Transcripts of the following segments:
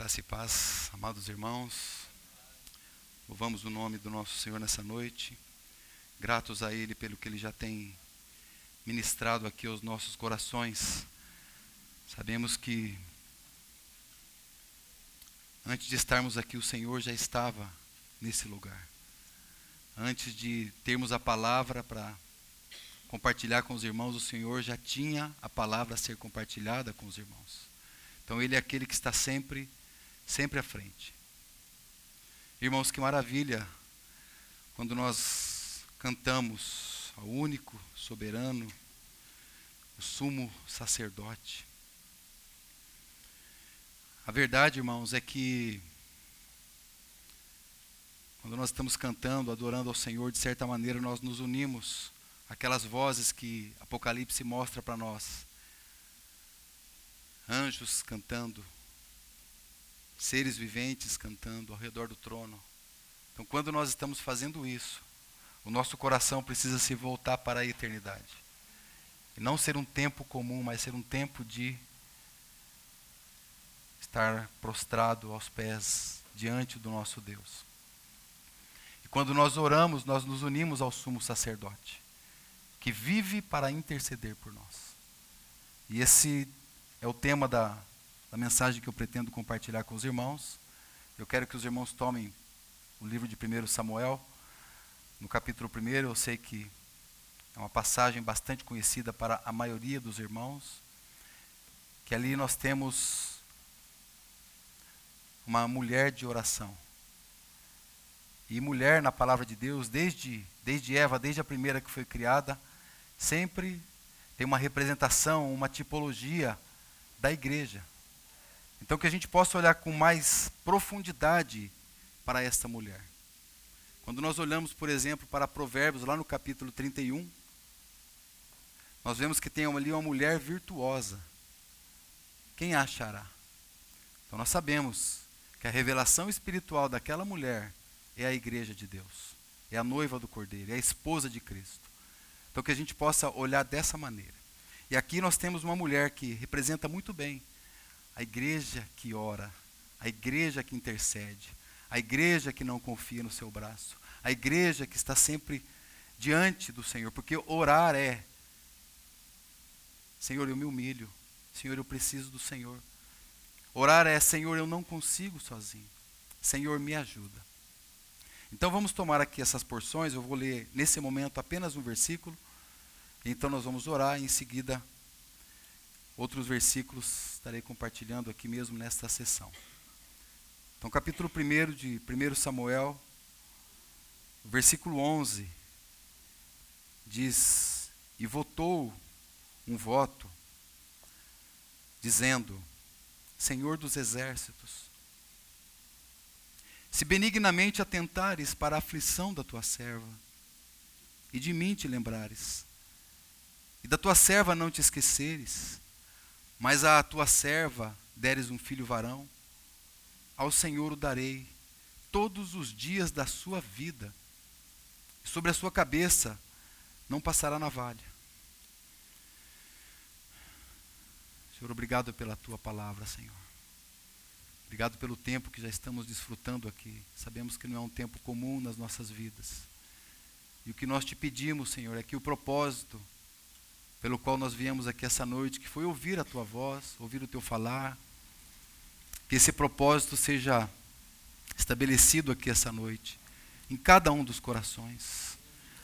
Graça e paz, amados irmãos. Louvamos o nome do nosso Senhor nessa noite. Gratos a Ele pelo que Ele já tem ministrado aqui aos nossos corações. Sabemos que antes de estarmos aqui, o Senhor já estava nesse lugar. Antes de termos a palavra para compartilhar com os irmãos, o Senhor já tinha a palavra a ser compartilhada com os irmãos. Então Ele é aquele que está sempre sempre à frente. Irmãos, que maravilha quando nós cantamos ao único, soberano, o sumo sacerdote. A verdade, irmãos, é que quando nós estamos cantando, adorando ao Senhor, de certa maneira nós nos unimos aquelas vozes que Apocalipse mostra para nós. Anjos cantando, seres viventes cantando ao redor do trono. Então, quando nós estamos fazendo isso, o nosso coração precisa se voltar para a eternidade. E não ser um tempo comum, mas ser um tempo de estar prostrado aos pés diante do nosso Deus. E quando nós oramos, nós nos unimos ao sumo sacerdote, que vive para interceder por nós. E esse é o tema da da mensagem que eu pretendo compartilhar com os irmãos. Eu quero que os irmãos tomem o livro de 1 Samuel, no capítulo 1. Eu sei que é uma passagem bastante conhecida para a maioria dos irmãos, que ali nós temos uma mulher de oração. E mulher na palavra de Deus, desde, desde Eva, desde a primeira que foi criada, sempre tem uma representação, uma tipologia da igreja. Então, que a gente possa olhar com mais profundidade para esta mulher. Quando nós olhamos, por exemplo, para Provérbios, lá no capítulo 31, nós vemos que tem ali uma mulher virtuosa. Quem a achará? Então, nós sabemos que a revelação espiritual daquela mulher é a igreja de Deus, é a noiva do Cordeiro, é a esposa de Cristo. Então, que a gente possa olhar dessa maneira. E aqui nós temos uma mulher que representa muito bem a igreja que ora, a igreja que intercede, a igreja que não confia no seu braço, a igreja que está sempre diante do Senhor, porque orar é: Senhor, eu me humilho, Senhor, eu preciso do Senhor. Orar é: Senhor, eu não consigo sozinho, Senhor, me ajuda. Então vamos tomar aqui essas porções, eu vou ler nesse momento apenas um versículo, então nós vamos orar e em seguida Outros versículos estarei compartilhando aqui mesmo nesta sessão. Então, capítulo 1 de 1 Samuel, versículo 11, diz: E votou um voto, dizendo: Senhor dos exércitos, se benignamente atentares para a aflição da tua serva, e de mim te lembrares, e da tua serva não te esqueceres, mas a tua serva deres um filho varão, ao Senhor o darei todos os dias da sua vida, sobre a sua cabeça não passará navalha. Senhor, obrigado pela tua palavra, Senhor. Obrigado pelo tempo que já estamos desfrutando aqui. Sabemos que não é um tempo comum nas nossas vidas. E o que nós te pedimos, Senhor, é que o propósito pelo qual nós viemos aqui essa noite, que foi ouvir a tua voz, ouvir o teu falar. Que esse propósito seja estabelecido aqui essa noite, em cada um dos corações.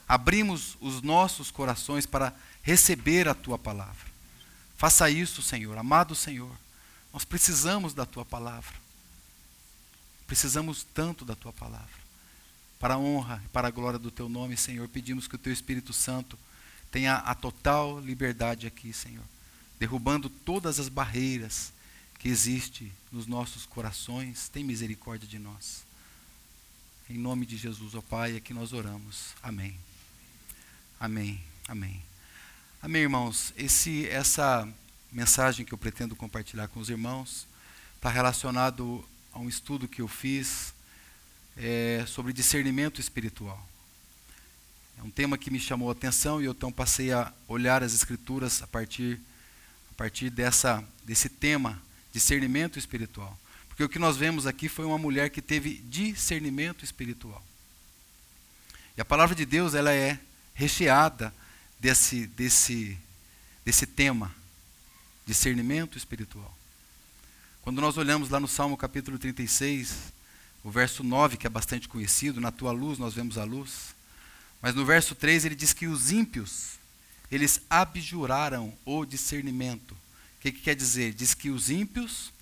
Abrimos os nossos corações para receber a tua palavra. Faça isso, Senhor, amado Senhor. Nós precisamos da tua palavra. Precisamos tanto da tua palavra. Para a honra e para a glória do teu nome, Senhor, pedimos que o teu Espírito Santo tenha a total liberdade aqui, Senhor, derrubando todas as barreiras que existem nos nossos corações. Tem misericórdia de nós. Em nome de Jesus, ó Pai, é que nós oramos. Amém. Amém. Amém. Amém, irmãos. Esse, essa mensagem que eu pretendo compartilhar com os irmãos está relacionado a um estudo que eu fiz é, sobre discernimento espiritual. É um tema que me chamou a atenção e eu então passei a olhar as escrituras a partir, a partir dessa, desse tema, discernimento espiritual. Porque o que nós vemos aqui foi uma mulher que teve discernimento espiritual. E a palavra de Deus ela é recheada desse, desse, desse tema, discernimento espiritual. Quando nós olhamos lá no Salmo capítulo 36, o verso 9, que é bastante conhecido, na tua luz nós vemos a luz. Mas no verso 3 ele diz que os ímpios, eles abjuraram o discernimento. O que, que quer dizer? Diz que os ímpios,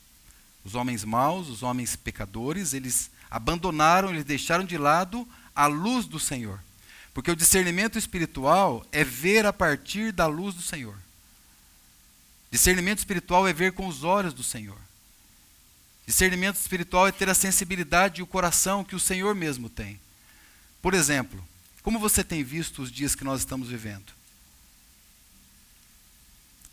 os homens maus, os homens pecadores, eles abandonaram, eles deixaram de lado a luz do Senhor. Porque o discernimento espiritual é ver a partir da luz do Senhor. Discernimento espiritual é ver com os olhos do Senhor. Discernimento espiritual é ter a sensibilidade e o coração que o Senhor mesmo tem. Por exemplo, como você tem visto os dias que nós estamos vivendo?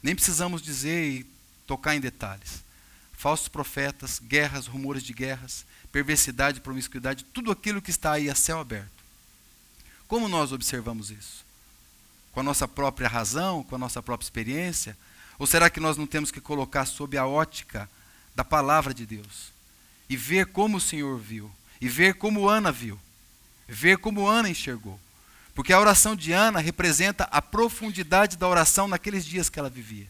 Nem precisamos dizer e tocar em detalhes. Falsos profetas, guerras, rumores de guerras, perversidade, promiscuidade, tudo aquilo que está aí a céu aberto. Como nós observamos isso? Com a nossa própria razão, com a nossa própria experiência? Ou será que nós não temos que colocar sob a ótica da palavra de Deus e ver como o Senhor viu, e ver como Ana viu, ver como Ana enxergou. Porque a oração de Ana representa a profundidade da oração naqueles dias que ela vivia.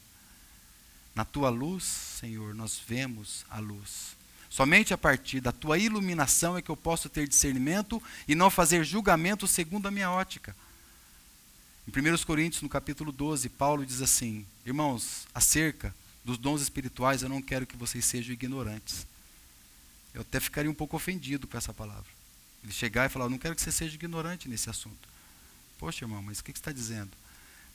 Na tua luz, Senhor, nós vemos a luz. Somente a partir da tua iluminação é que eu posso ter discernimento e não fazer julgamento segundo a minha ótica. Em 1 Coríntios, no capítulo 12, Paulo diz assim: Irmãos, acerca dos dons espirituais, eu não quero que vocês sejam ignorantes. Eu até ficaria um pouco ofendido com essa palavra. Ele chegar e falar, não quero que você seja ignorante nesse assunto. Poxa, irmão, mas o que, você está dizendo?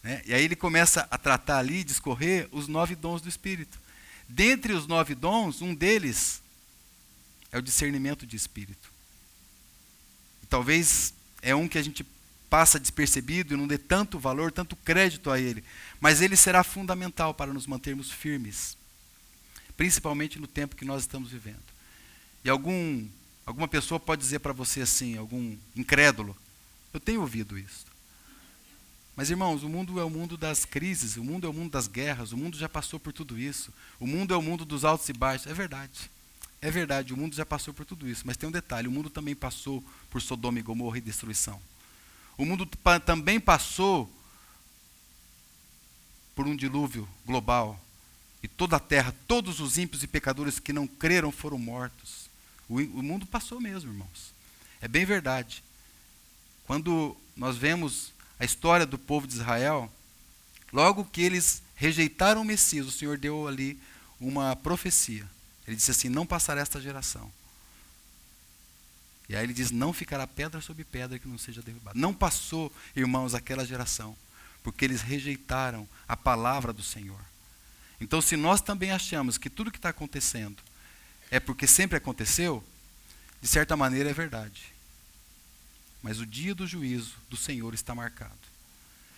Né? E aí ele começa a tratar ali, discorrer, os nove dons do Espírito. Dentre os nove dons, um deles é o discernimento de Espírito. E talvez é um que a gente passa despercebido e não dê tanto valor, tanto crédito a ele. Mas ele será fundamental para nos mantermos firmes, principalmente no tempo que nós estamos vivendo. E algum, alguma pessoa pode dizer para você assim, algum incrédulo, eu tenho ouvido isso. Mas irmãos, o mundo é o mundo das crises, o mundo é o mundo das guerras, o mundo já passou por tudo isso. O mundo é o mundo dos altos e baixos. É verdade. É verdade, o mundo já passou por tudo isso. Mas tem um detalhe: o mundo também passou por Sodoma e Gomorra e destruição. O mundo também passou por um dilúvio global. E toda a terra, todos os ímpios e pecadores que não creram foram mortos. O, o mundo passou mesmo, irmãos. É bem verdade. Quando nós vemos a história do povo de Israel, logo que eles rejeitaram o Messias, o Senhor deu ali uma profecia. Ele disse assim: Não passará esta geração. E aí ele diz: Não ficará pedra sobre pedra que não seja derrubada. Não passou, irmãos, aquela geração, porque eles rejeitaram a palavra do Senhor. Então, se nós também achamos que tudo que está acontecendo é porque sempre aconteceu, de certa maneira é verdade. Mas o dia do juízo do Senhor está marcado.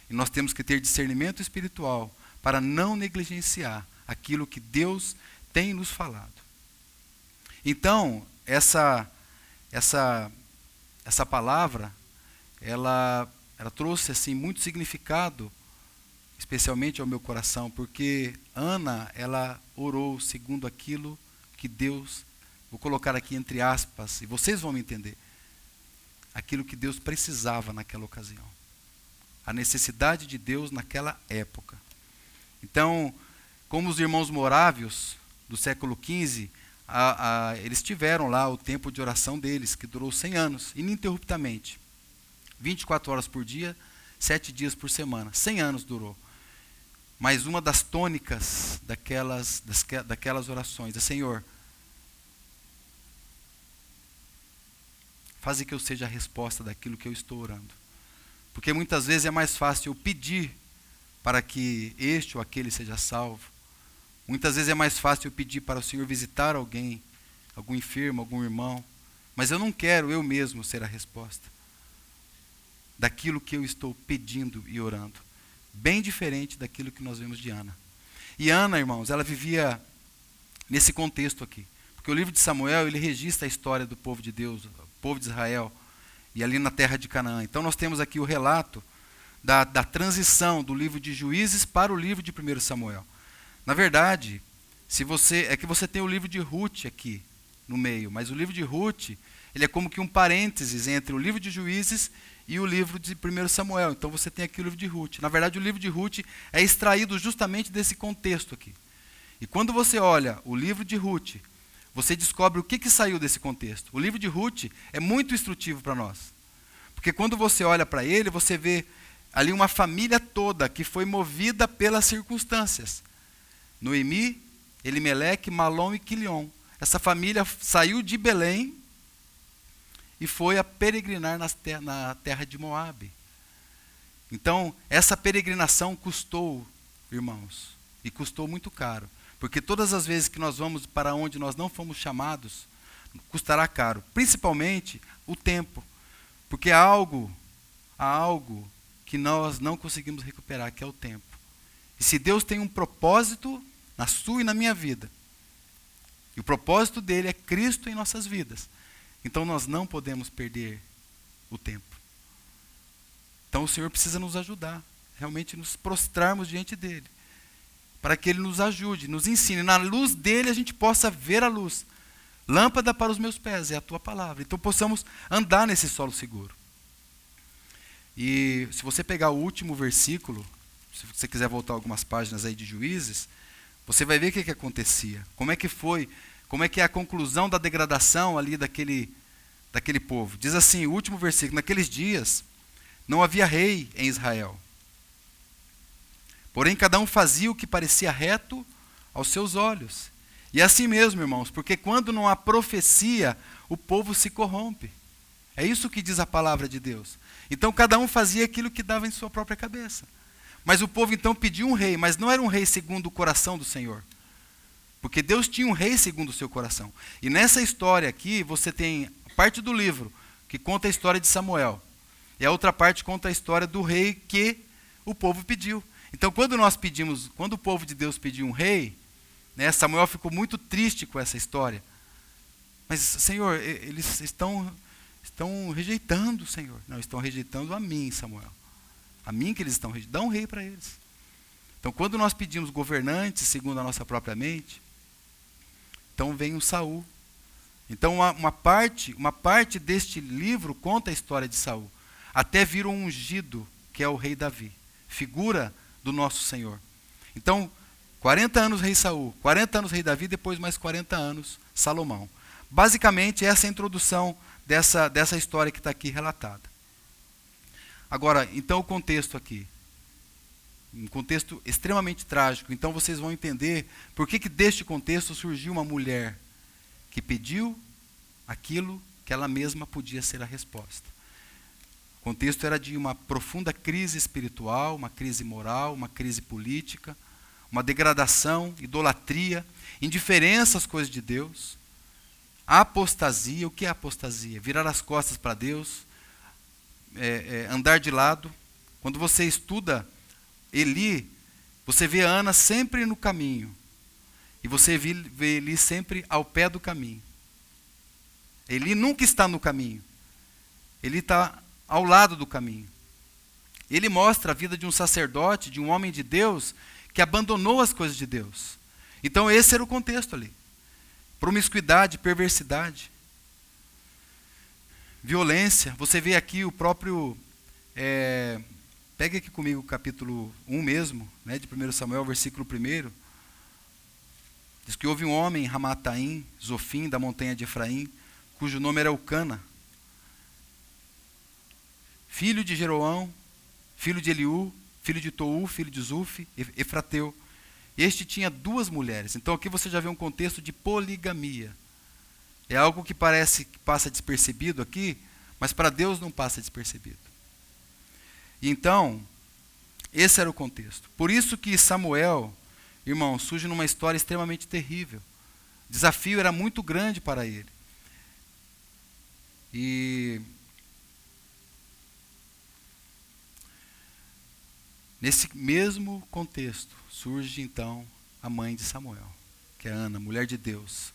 E nós temos que ter discernimento espiritual para não negligenciar aquilo que Deus tem nos falado. Então, essa essa, essa palavra, ela, ela trouxe assim muito significado, especialmente ao meu coração, porque Ana, ela orou segundo aquilo que Deus, vou colocar aqui entre aspas, e vocês vão me entender, aquilo que Deus precisava naquela ocasião. A necessidade de Deus naquela época. Então, como os irmãos morávios do século XV, a, a, eles tiveram lá o tempo de oração deles, que durou 100 anos, ininterruptamente. 24 horas por dia, 7 dias por semana. 100 anos durou. Mas uma das tônicas daquelas, das, daquelas orações é: Senhor, faze que eu seja a resposta daquilo que eu estou orando. Porque muitas vezes é mais fácil eu pedir para que este ou aquele seja salvo Muitas vezes é mais fácil eu pedir para o Senhor visitar alguém, algum enfermo, algum irmão, mas eu não quero eu mesmo ser a resposta daquilo que eu estou pedindo e orando. Bem diferente daquilo que nós vemos de Ana. E Ana, irmãos, ela vivia nesse contexto aqui. Porque o livro de Samuel, ele registra a história do povo de Deus, o povo de Israel, e ali na terra de Canaã. Então nós temos aqui o relato da, da transição do livro de Juízes para o livro de 1 Samuel. Na verdade, se você é que você tem o livro de Ruth aqui no meio, mas o livro de Ruth, ele é como que um parênteses entre o livro de Juízes e o livro de 1 Samuel. Então você tem aqui o livro de Ruth. Na verdade, o livro de Ruth é extraído justamente desse contexto aqui. E quando você olha o livro de Ruth, você descobre o que, que saiu desse contexto. O livro de Ruth é muito instrutivo para nós. Porque quando você olha para ele, você vê ali uma família toda que foi movida pelas circunstâncias. Noemi, Elimeleque, Malom e Quilion. Essa família saiu de Belém e foi a peregrinar na terra de Moabe. Então, essa peregrinação custou, irmãos, e custou muito caro. Porque todas as vezes que nós vamos para onde nós não fomos chamados, custará caro. Principalmente o tempo. Porque há algo, há algo que nós não conseguimos recuperar, que é o tempo. E se Deus tem um propósito na sua e na minha vida, e o propósito dele é Cristo em nossas vidas, então nós não podemos perder o tempo. Então o Senhor precisa nos ajudar, realmente nos prostrarmos diante dele, para que ele nos ajude, nos ensine. Na luz dele a gente possa ver a luz. Lâmpada para os meus pés é a tua palavra. Então possamos andar nesse solo seguro. E se você pegar o último versículo, se você quiser voltar algumas páginas aí de Juízes, você vai ver o que, que acontecia. Como é que foi, como é que é a conclusão da degradação ali daquele, daquele povo. Diz assim, o último versículo, naqueles dias não havia rei em Israel. Porém, cada um fazia o que parecia reto aos seus olhos. E é assim mesmo, irmãos, porque quando não há profecia, o povo se corrompe. É isso que diz a palavra de Deus. Então cada um fazia aquilo que dava em sua própria cabeça. Mas o povo então pediu um rei, mas não era um rei segundo o coração do Senhor. Porque Deus tinha um rei segundo o seu coração. E nessa história aqui, você tem parte do livro que conta a história de Samuel. E a outra parte conta a história do rei que o povo pediu. Então, quando nós pedimos, quando o povo de Deus pediu um rei, né, Samuel ficou muito triste com essa história. Mas, Senhor, eles estão estão rejeitando o Senhor. Não, estão rejeitando a mim, Samuel. A mim que eles estão rejeitando. Dá um rei para eles. Então, quando nós pedimos governantes segundo a nossa própria mente, então vem o Saul. Então, uma, uma, parte, uma parte deste livro conta a história de Saul. Até vir um ungido, que é o rei Davi, figura do nosso Senhor. Então, 40 anos rei Saul, 40 anos rei Davi, depois mais 40 anos Salomão. Basicamente, essa é a introdução dessa, dessa história que está aqui relatada. Agora, então o contexto aqui. Um contexto extremamente trágico. Então vocês vão entender por que, que deste contexto surgiu uma mulher que pediu aquilo que ela mesma podia ser a resposta. O contexto era de uma profunda crise espiritual, uma crise moral, uma crise política, uma degradação, idolatria, indiferença às coisas de Deus. Apostasia, o que é apostasia? Virar as costas para Deus, é, é, andar de lado. Quando você estuda Eli, você vê Ana sempre no caminho. E você vê, Eli sempre ao pé do caminho. Eli nunca está no caminho. Ele está ao lado do caminho. Ele mostra a vida de um sacerdote, de um homem de Deus, que abandonou as coisas de Deus. Então, esse era o contexto ali promiscuidade, perversidade, violência. Você vê aqui o próprio. É, pega aqui comigo o capítulo 1 mesmo, né, de 1 Samuel, versículo 1. Diz que houve um homem em Ramataim, Zofim, da montanha de Efraim, cujo nome era Ucana, filho de Jeroão, filho de Eliú, filho de Tou, filho de Zuf, Efrateu. Este tinha duas mulheres. Então aqui você já vê um contexto de poligamia. É algo que parece que passa despercebido aqui, mas para Deus não passa despercebido. Então, esse era o contexto. Por isso que Samuel, irmão, surge numa história extremamente terrível. O desafio era muito grande para ele. E nesse mesmo contexto, surge então a mãe de Samuel, que é Ana, mulher de Deus.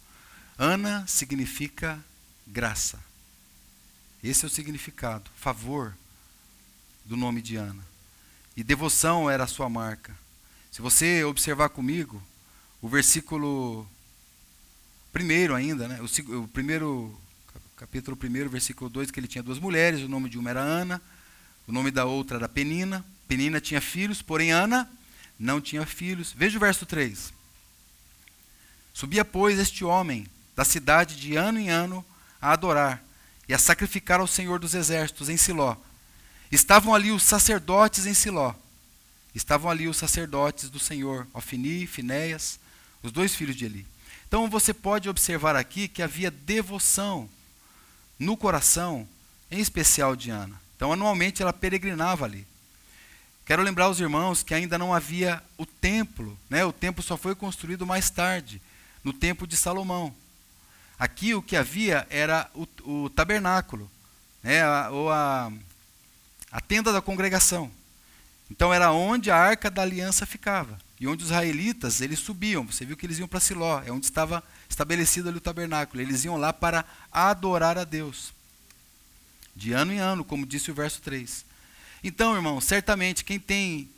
Ana significa graça. Esse é o significado, favor do nome de Ana. E devoção era a sua marca. Se você observar comigo, o versículo primeiro ainda, né? O, o primeiro, capítulo 1, versículo 2, que ele tinha duas mulheres, o nome de uma era Ana, o nome da outra era Penina. Penina tinha filhos, porém Ana não tinha filhos. Veja o verso 3. Subia, pois, este homem da cidade de ano em ano a adorar e a sacrificar ao Senhor dos exércitos em Siló. Estavam ali os sacerdotes em Siló. Estavam ali os sacerdotes do Senhor, Ofni, Finéias, os dois filhos de Eli. Então você pode observar aqui que havia devoção no coração, em especial de Ana. Então, anualmente ela peregrinava ali. Quero lembrar os irmãos que ainda não havia o templo, né? o templo só foi construído mais tarde, no tempo de Salomão. Aqui o que havia era o, o tabernáculo, né? a, ou a, a tenda da congregação. Então era onde a arca da aliança ficava. E onde os israelitas, eles subiam. Você viu que eles iam para Siló, é onde estava estabelecido ali o tabernáculo. Eles iam lá para adorar a Deus. De ano em ano, como disse o verso 3. Então, irmão, certamente quem tem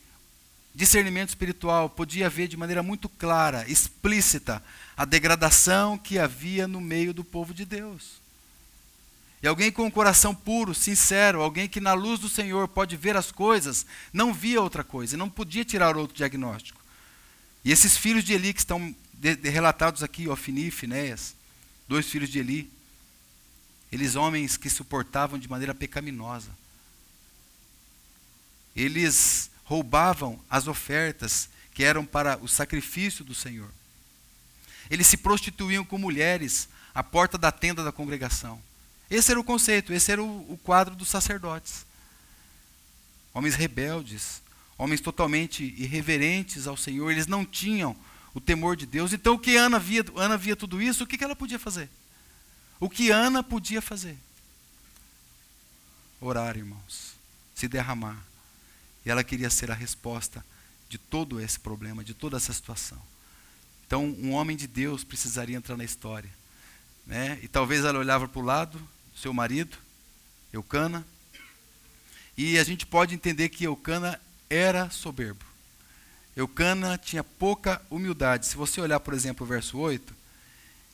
discernimento espiritual podia ver de maneira muito clara, explícita, a degradação que havia no meio do povo de Deus. E alguém com um coração puro, sincero, alguém que na luz do Senhor pode ver as coisas, não via outra coisa, não podia tirar outro diagnóstico. E esses filhos de Eli que estão de, de, relatados aqui, Ofni e Finéias, dois filhos de Eli, eles homens que suportavam de maneira pecaminosa. Eles roubavam as ofertas que eram para o sacrifício do Senhor. Eles se prostituíam com mulheres à porta da tenda da congregação. Esse era o conceito, esse era o, o quadro dos sacerdotes. Homens rebeldes, homens totalmente irreverentes ao Senhor, eles não tinham o temor de Deus. Então, o que Ana via, Ana via tudo isso, o que, que ela podia fazer? O que Ana podia fazer? Orar, irmãos, se derramar. E ela queria ser a resposta de todo esse problema, de toda essa situação. Então, um homem de Deus precisaria entrar na história. Né? E talvez ela olhava para o lado, seu marido, Eucana, e a gente pode entender que Eucana era soberbo. Eucana tinha pouca humildade. Se você olhar, por exemplo, o verso 8,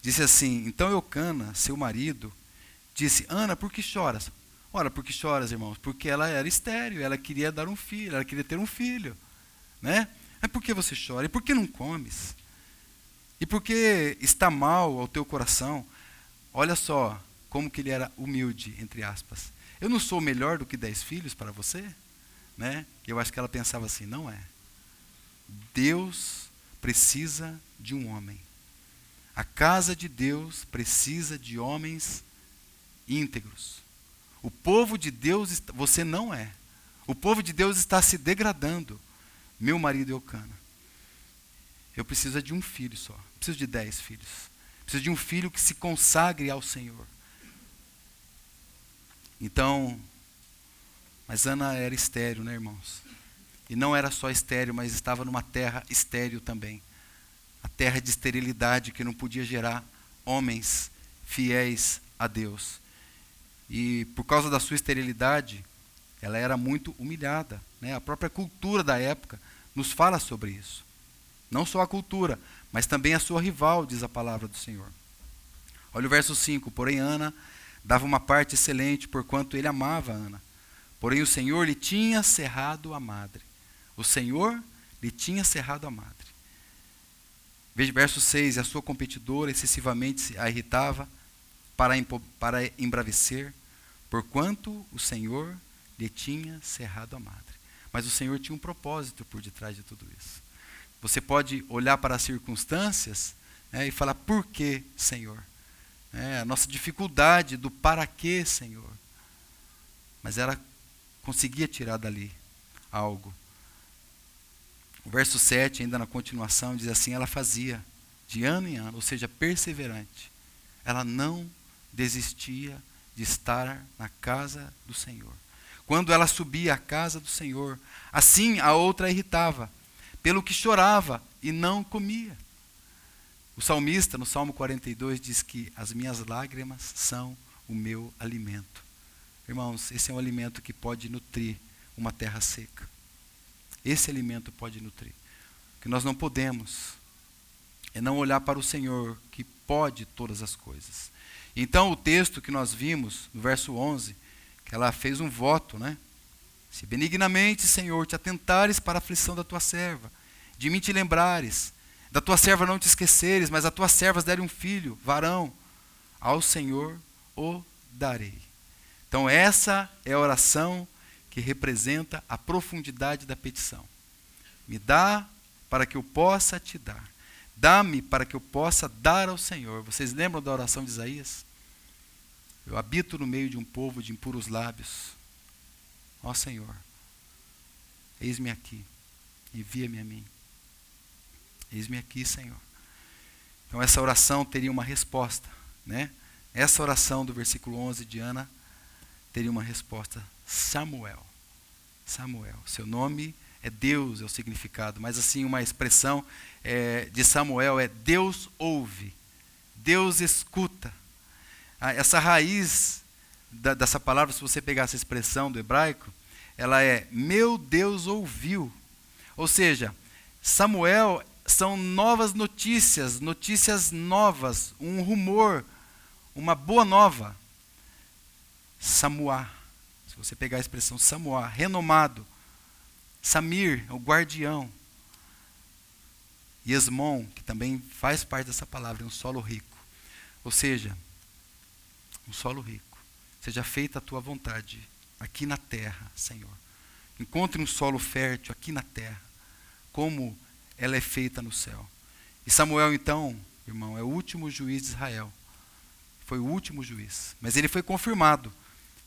disse assim: Então Eucana, seu marido, disse: Ana, por que choras? Ora, por que choras, irmãos? Porque ela era estéreo, ela queria dar um filho, ela queria ter um filho. Né? Mas por que você chora? E por que não comes? E por que está mal ao teu coração? Olha só como que ele era humilde, entre aspas. Eu não sou melhor do que dez filhos para você? Né? Eu acho que ela pensava assim, não é. Deus precisa de um homem. A casa de Deus precisa de homens íntegros. O povo de Deus, você não é. O povo de Deus está se degradando. Meu marido Eucana. Eu preciso de um filho só. Preciso de dez filhos. Preciso de um filho que se consagre ao Senhor. Então, mas Ana era estéreo, né, irmãos? E não era só estéreo, mas estava numa terra estéreo também. A terra de esterilidade que não podia gerar homens fiéis a Deus. E por causa da sua esterilidade, ela era muito humilhada. Né? A própria cultura da época nos fala sobre isso. Não só a cultura, mas também a sua rival, diz a palavra do Senhor. Olha o verso 5: Porém, Ana dava uma parte excelente, porquanto ele amava Ana. Porém, o Senhor lhe tinha cerrado a madre. O Senhor lhe tinha cerrado a madre. Veja verso 6: A sua competidora excessivamente a irritava para, para embravecer, porquanto o Senhor lhe tinha cerrado a madre. Mas o Senhor tinha um propósito por detrás de tudo isso. Você pode olhar para as circunstâncias né, e falar, por que, Senhor? É, a nossa dificuldade do para que, Senhor. Mas ela conseguia tirar dali algo. O verso 7, ainda na continuação, diz assim: ela fazia de ano em ano, ou seja, perseverante. Ela não desistia de estar na casa do Senhor. Quando ela subia à casa do Senhor, assim a outra irritava, pelo que chorava e não comia. O salmista, no Salmo 42, diz que as minhas lágrimas são o meu alimento. Irmãos, esse é um alimento que pode nutrir uma terra seca. Esse alimento pode nutrir. Que nós não podemos é não olhar para o Senhor, que pode todas as coisas. Então, o texto que nós vimos, no verso 11, que ela fez um voto, né? Se benignamente, Senhor, te atentares para a aflição da tua serva, de mim te lembrares, da tua serva não te esqueceres, mas a tuas servas derem um filho, varão, ao Senhor o darei. Então, essa é a oração que representa a profundidade da petição. Me dá para que eu possa te dar. Dá-me para que eu possa dar ao Senhor. Vocês lembram da oração de Isaías? Eu habito no meio de um povo de impuros lábios. Ó Senhor, eis-me aqui, envia-me a mim. Eis-me aqui, Senhor. Então essa oração teria uma resposta, né? Essa oração do versículo 11 de Ana teria uma resposta. Samuel. Samuel. Seu nome é Deus, é o significado, mas assim, uma expressão é, de Samuel é Deus ouve, Deus escuta. Ah, essa raiz da, dessa palavra, se você pegar essa expressão do hebraico, ela é meu Deus ouviu. Ou seja, Samuel são novas notícias, notícias novas, um rumor, uma boa nova. Samuá, se você pegar a expressão Samuá, renomado. Samir, o guardião. E Esmon, que também faz parte dessa palavra, é um solo rico. Ou seja, um solo rico. Seja feita a tua vontade aqui na terra, Senhor. Encontre um solo fértil aqui na terra, como ela é feita no céu. E Samuel, então, irmão, é o último juiz de Israel. Foi o último juiz. Mas ele foi confirmado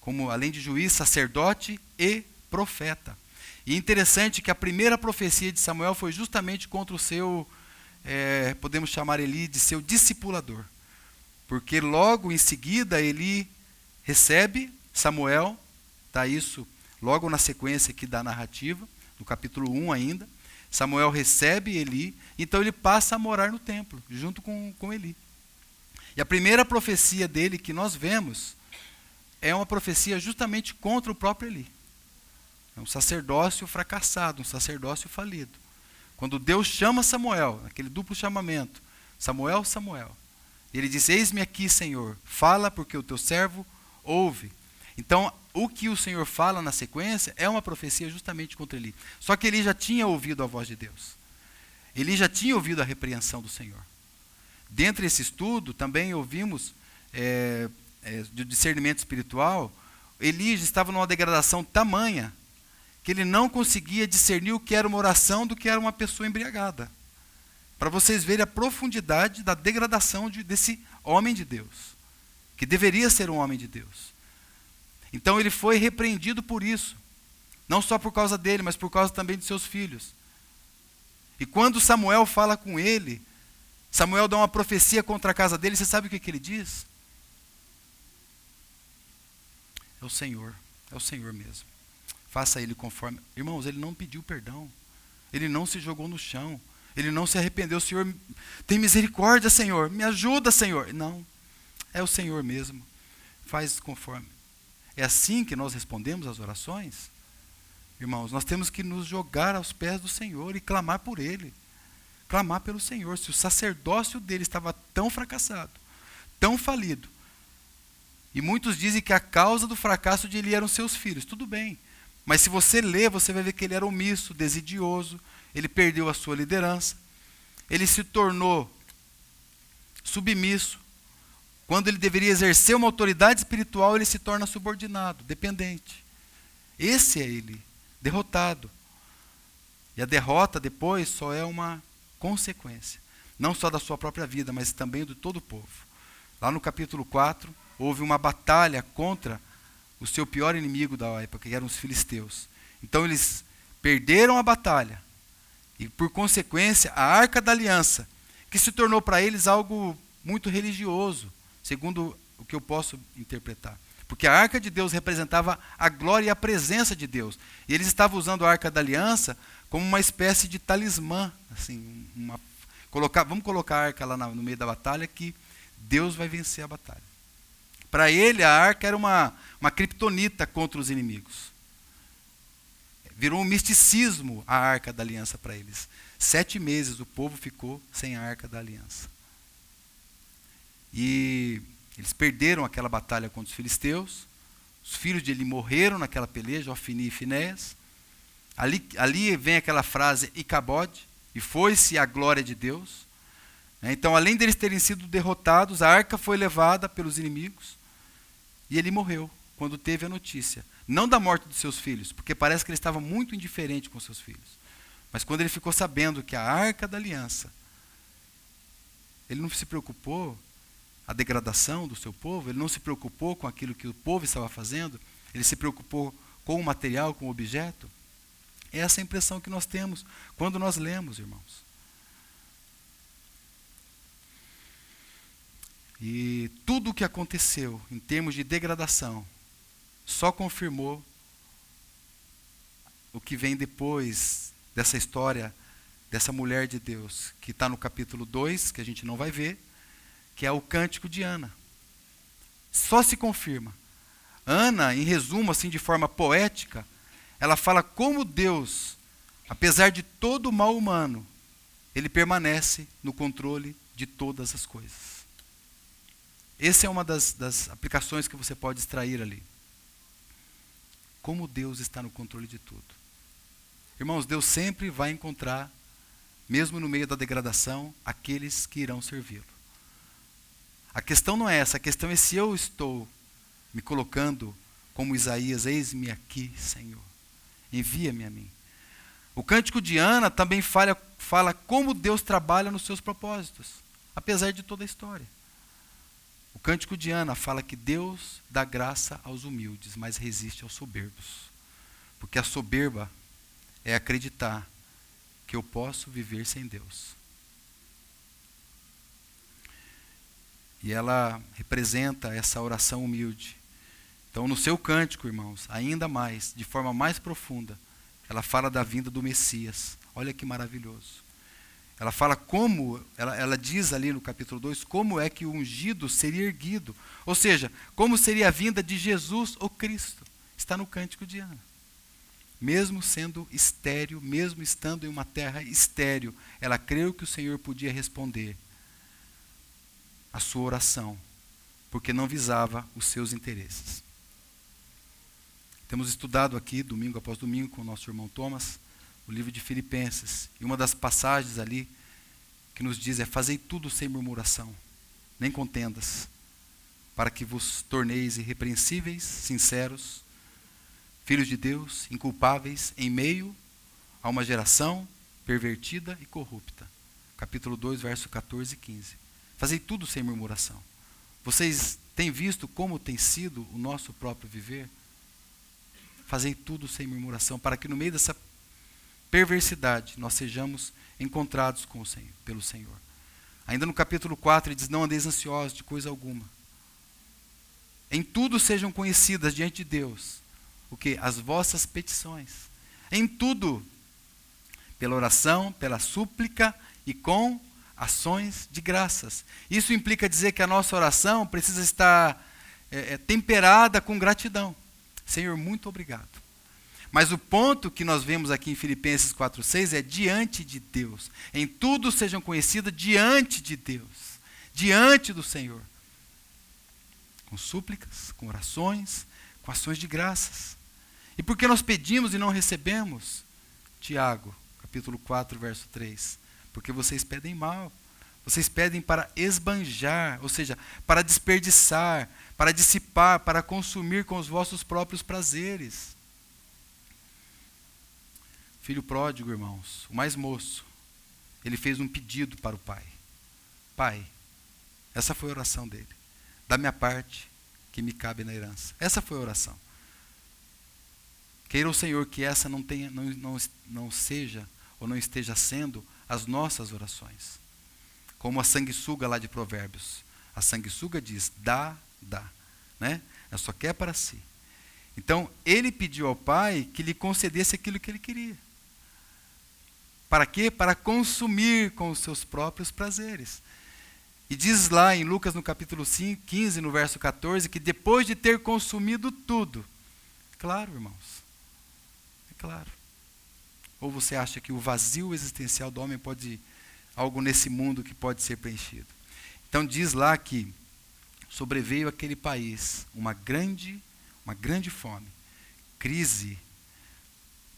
como, além de juiz, sacerdote e profeta. E interessante que a primeira profecia de Samuel foi justamente contra o seu, é, podemos chamar ele de seu discipulador. Porque logo em seguida ele recebe Samuel, está isso logo na sequência aqui da narrativa, no capítulo 1 ainda. Samuel recebe Eli, então ele passa a morar no templo, junto com, com Eli. E a primeira profecia dele que nós vemos é uma profecia justamente contra o próprio Eli. É um sacerdócio fracassado, um sacerdócio falido. Quando Deus chama Samuel, aquele duplo chamamento, Samuel, Samuel, ele diz: Eis-me aqui, Senhor, fala porque o teu servo ouve. Então, o que o Senhor fala na sequência é uma profecia justamente contra Eli. Só que ele já tinha ouvido a voz de Deus. Ele já tinha ouvido a repreensão do Senhor. Dentro desse estudo, também ouvimos é, é, discernimento espiritual, Elias estava numa degradação tamanha que ele não conseguia discernir o que era uma oração do que era uma pessoa embriagada. Para vocês verem a profundidade da degradação de, desse homem de Deus, que deveria ser um homem de Deus. Então ele foi repreendido por isso, não só por causa dele, mas por causa também de seus filhos. E quando Samuel fala com ele, Samuel dá uma profecia contra a casa dele, você sabe o que, que ele diz? É o Senhor, é o Senhor mesmo. Faça ele conforme. Irmãos, ele não pediu perdão. Ele não se jogou no chão. Ele não se arrependeu. Senhor, tem misericórdia, Senhor. Me ajuda, Senhor. Não. É o Senhor mesmo. Faz conforme. É assim que nós respondemos às orações? Irmãos, nós temos que nos jogar aos pés do Senhor e clamar por Ele. Clamar pelo Senhor. Se o sacerdócio dele estava tão fracassado, tão falido, e muitos dizem que a causa do fracasso de Eli eram seus filhos. Tudo bem. Mas se você ler, você vai ver que ele era omisso, desidioso, ele perdeu a sua liderança, ele se tornou submisso. Quando ele deveria exercer uma autoridade espiritual, ele se torna subordinado, dependente. Esse é ele, derrotado. E a derrota depois só é uma consequência, não só da sua própria vida, mas também do todo o povo. Lá no capítulo 4, houve uma batalha contra o seu pior inimigo da época, que eram os filisteus. Então eles perderam a batalha. E por consequência, a arca da aliança, que se tornou para eles algo muito religioso, segundo o que eu posso interpretar. Porque a arca de Deus representava a glória e a presença de Deus. E eles estavam usando a arca da aliança como uma espécie de talismã. Assim, uma, colocar, vamos colocar a arca lá no meio da batalha que Deus vai vencer a batalha. Para ele, a arca era uma, uma criptonita contra os inimigos. Virou um misticismo a arca da aliança para eles. Sete meses o povo ficou sem a arca da aliança. E eles perderam aquela batalha contra os filisteus. Os filhos de Eli morreram naquela peleja, Ofni e Finéas. Ali, ali vem aquela frase, Icabode, e foi-se a glória de Deus. Né? Então, além deles terem sido derrotados, a arca foi levada pelos inimigos e ele morreu quando teve a notícia. Não da morte dos seus filhos, porque parece que ele estava muito indiferente com seus filhos. Mas quando ele ficou sabendo que a arca da aliança, ele não se preocupou a degradação do seu povo, ele não se preocupou com aquilo que o povo estava fazendo, ele se preocupou com o material, com o objeto. É essa a impressão que nós temos quando nós lemos, irmãos. E tudo o que aconteceu em termos de degradação só confirmou o que vem depois dessa história dessa mulher de Deus, que está no capítulo 2, que a gente não vai ver, que é o cântico de Ana. Só se confirma. Ana, em resumo, assim, de forma poética, ela fala como Deus, apesar de todo o mal humano, ele permanece no controle de todas as coisas. Essa é uma das, das aplicações que você pode extrair ali. Como Deus está no controle de tudo. Irmãos, Deus sempre vai encontrar, mesmo no meio da degradação, aqueles que irão servi-lo. A questão não é essa, a questão é se eu estou me colocando como Isaías, eis-me aqui, Senhor. Envia-me a mim. O cântico de Ana também fala, fala como Deus trabalha nos seus propósitos, apesar de toda a história. O cântico de Ana fala que Deus dá graça aos humildes, mas resiste aos soberbos. Porque a soberba é acreditar que eu posso viver sem Deus. E ela representa essa oração humilde. Então, no seu cântico, irmãos, ainda mais, de forma mais profunda, ela fala da vinda do Messias. Olha que maravilhoso. Ela fala como, ela, ela diz ali no capítulo 2, como é que o ungido seria erguido. Ou seja, como seria a vinda de Jesus, o Cristo. Está no cântico de Ana. Mesmo sendo estéreo, mesmo estando em uma terra estéreo, ela creu que o Senhor podia responder a sua oração, porque não visava os seus interesses. Temos estudado aqui, domingo após domingo, com o nosso irmão Thomas, o livro de Filipenses. E uma das passagens ali que nos diz é: Fazei tudo sem murmuração, nem contendas, para que vos torneis irrepreensíveis, sinceros, filhos de Deus, inculpáveis, em meio a uma geração pervertida e corrupta. Capítulo 2, verso 14 e 15. Fazei tudo sem murmuração. Vocês têm visto como tem sido o nosso próprio viver? Fazei tudo sem murmuração, para que no meio dessa perversidade nós sejamos encontrados com o Senhor, pelo Senhor. Ainda no capítulo 4 ele diz: Não andeis ansiosos de coisa alguma. Em tudo sejam conhecidas diante de Deus o que? As vossas petições. Em tudo, pela oração, pela súplica e com ações de graças. Isso implica dizer que a nossa oração precisa estar é, é, temperada com gratidão. Senhor, muito obrigado. Mas o ponto que nós vemos aqui em Filipenses 4,6 é diante de Deus. Em tudo sejam conhecidas diante de Deus, diante do Senhor. Com súplicas, com orações, com ações de graças. E por que nós pedimos e não recebemos? Tiago, capítulo 4, verso 3 porque vocês pedem mal. Vocês pedem para esbanjar, ou seja, para desperdiçar, para dissipar, para consumir com os vossos próprios prazeres. Filho pródigo, irmãos, o mais moço, ele fez um pedido para o pai: Pai, essa foi a oração dele. Da minha parte, que me cabe na herança. Essa foi a oração. Queira o Senhor que essa não, tenha, não, não, não seja ou não esteja sendo as nossas orações. Como a sanguessuga lá de Provérbios. A sanguessuga diz: dá, dá. Né? Ela só quer para si. Então, ele pediu ao pai que lhe concedesse aquilo que ele queria. Para quê? Para consumir com os seus próprios prazeres. E diz lá em Lucas no capítulo 5, 15, no verso 14, que depois de ter consumido tudo, claro, irmãos, é claro, Ou você acha que o vazio existencial do homem pode algo nesse mundo que pode ser preenchido? Então diz lá que sobreveio aquele país uma grande, uma grande fome, crise,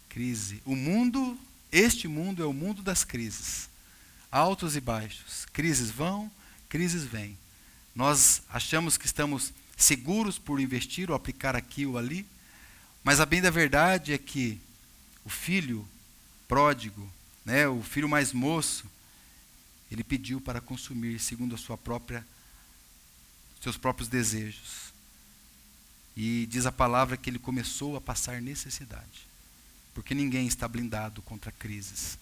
crise. O mundo, este mundo é o mundo das crises, altos e baixos. Crises vão, crises vêm. Nós achamos que estamos seguros por investir ou aplicar aqui ou ali, mas a bem da verdade é que o filho pródigo, né, o filho mais moço, ele pediu para consumir segundo a sua própria seus próprios desejos. E diz a palavra que ele começou a passar necessidade, porque ninguém está blindado contra crises.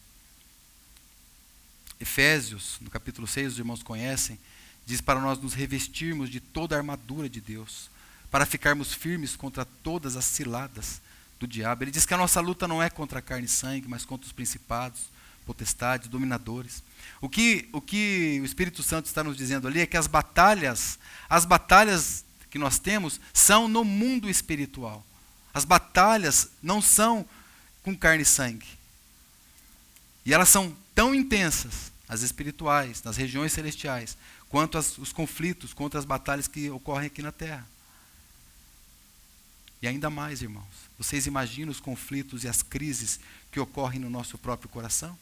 Efésios, no capítulo 6, os irmãos conhecem, diz para nós nos revestirmos de toda a armadura de Deus, para ficarmos firmes contra todas as ciladas do diabo. Ele diz que a nossa luta não é contra carne e sangue, mas contra os principados, potestades, dominadores. O que, o que o Espírito Santo está nos dizendo ali é que as batalhas, as batalhas que nós temos são no mundo espiritual. As batalhas não são com carne e sangue. E elas são tão intensas, as espirituais, nas regiões celestiais, quanto as, os conflitos, contra as batalhas que ocorrem aqui na terra. E ainda mais, irmãos, vocês imaginam os conflitos e as crises que ocorrem no nosso próprio coração?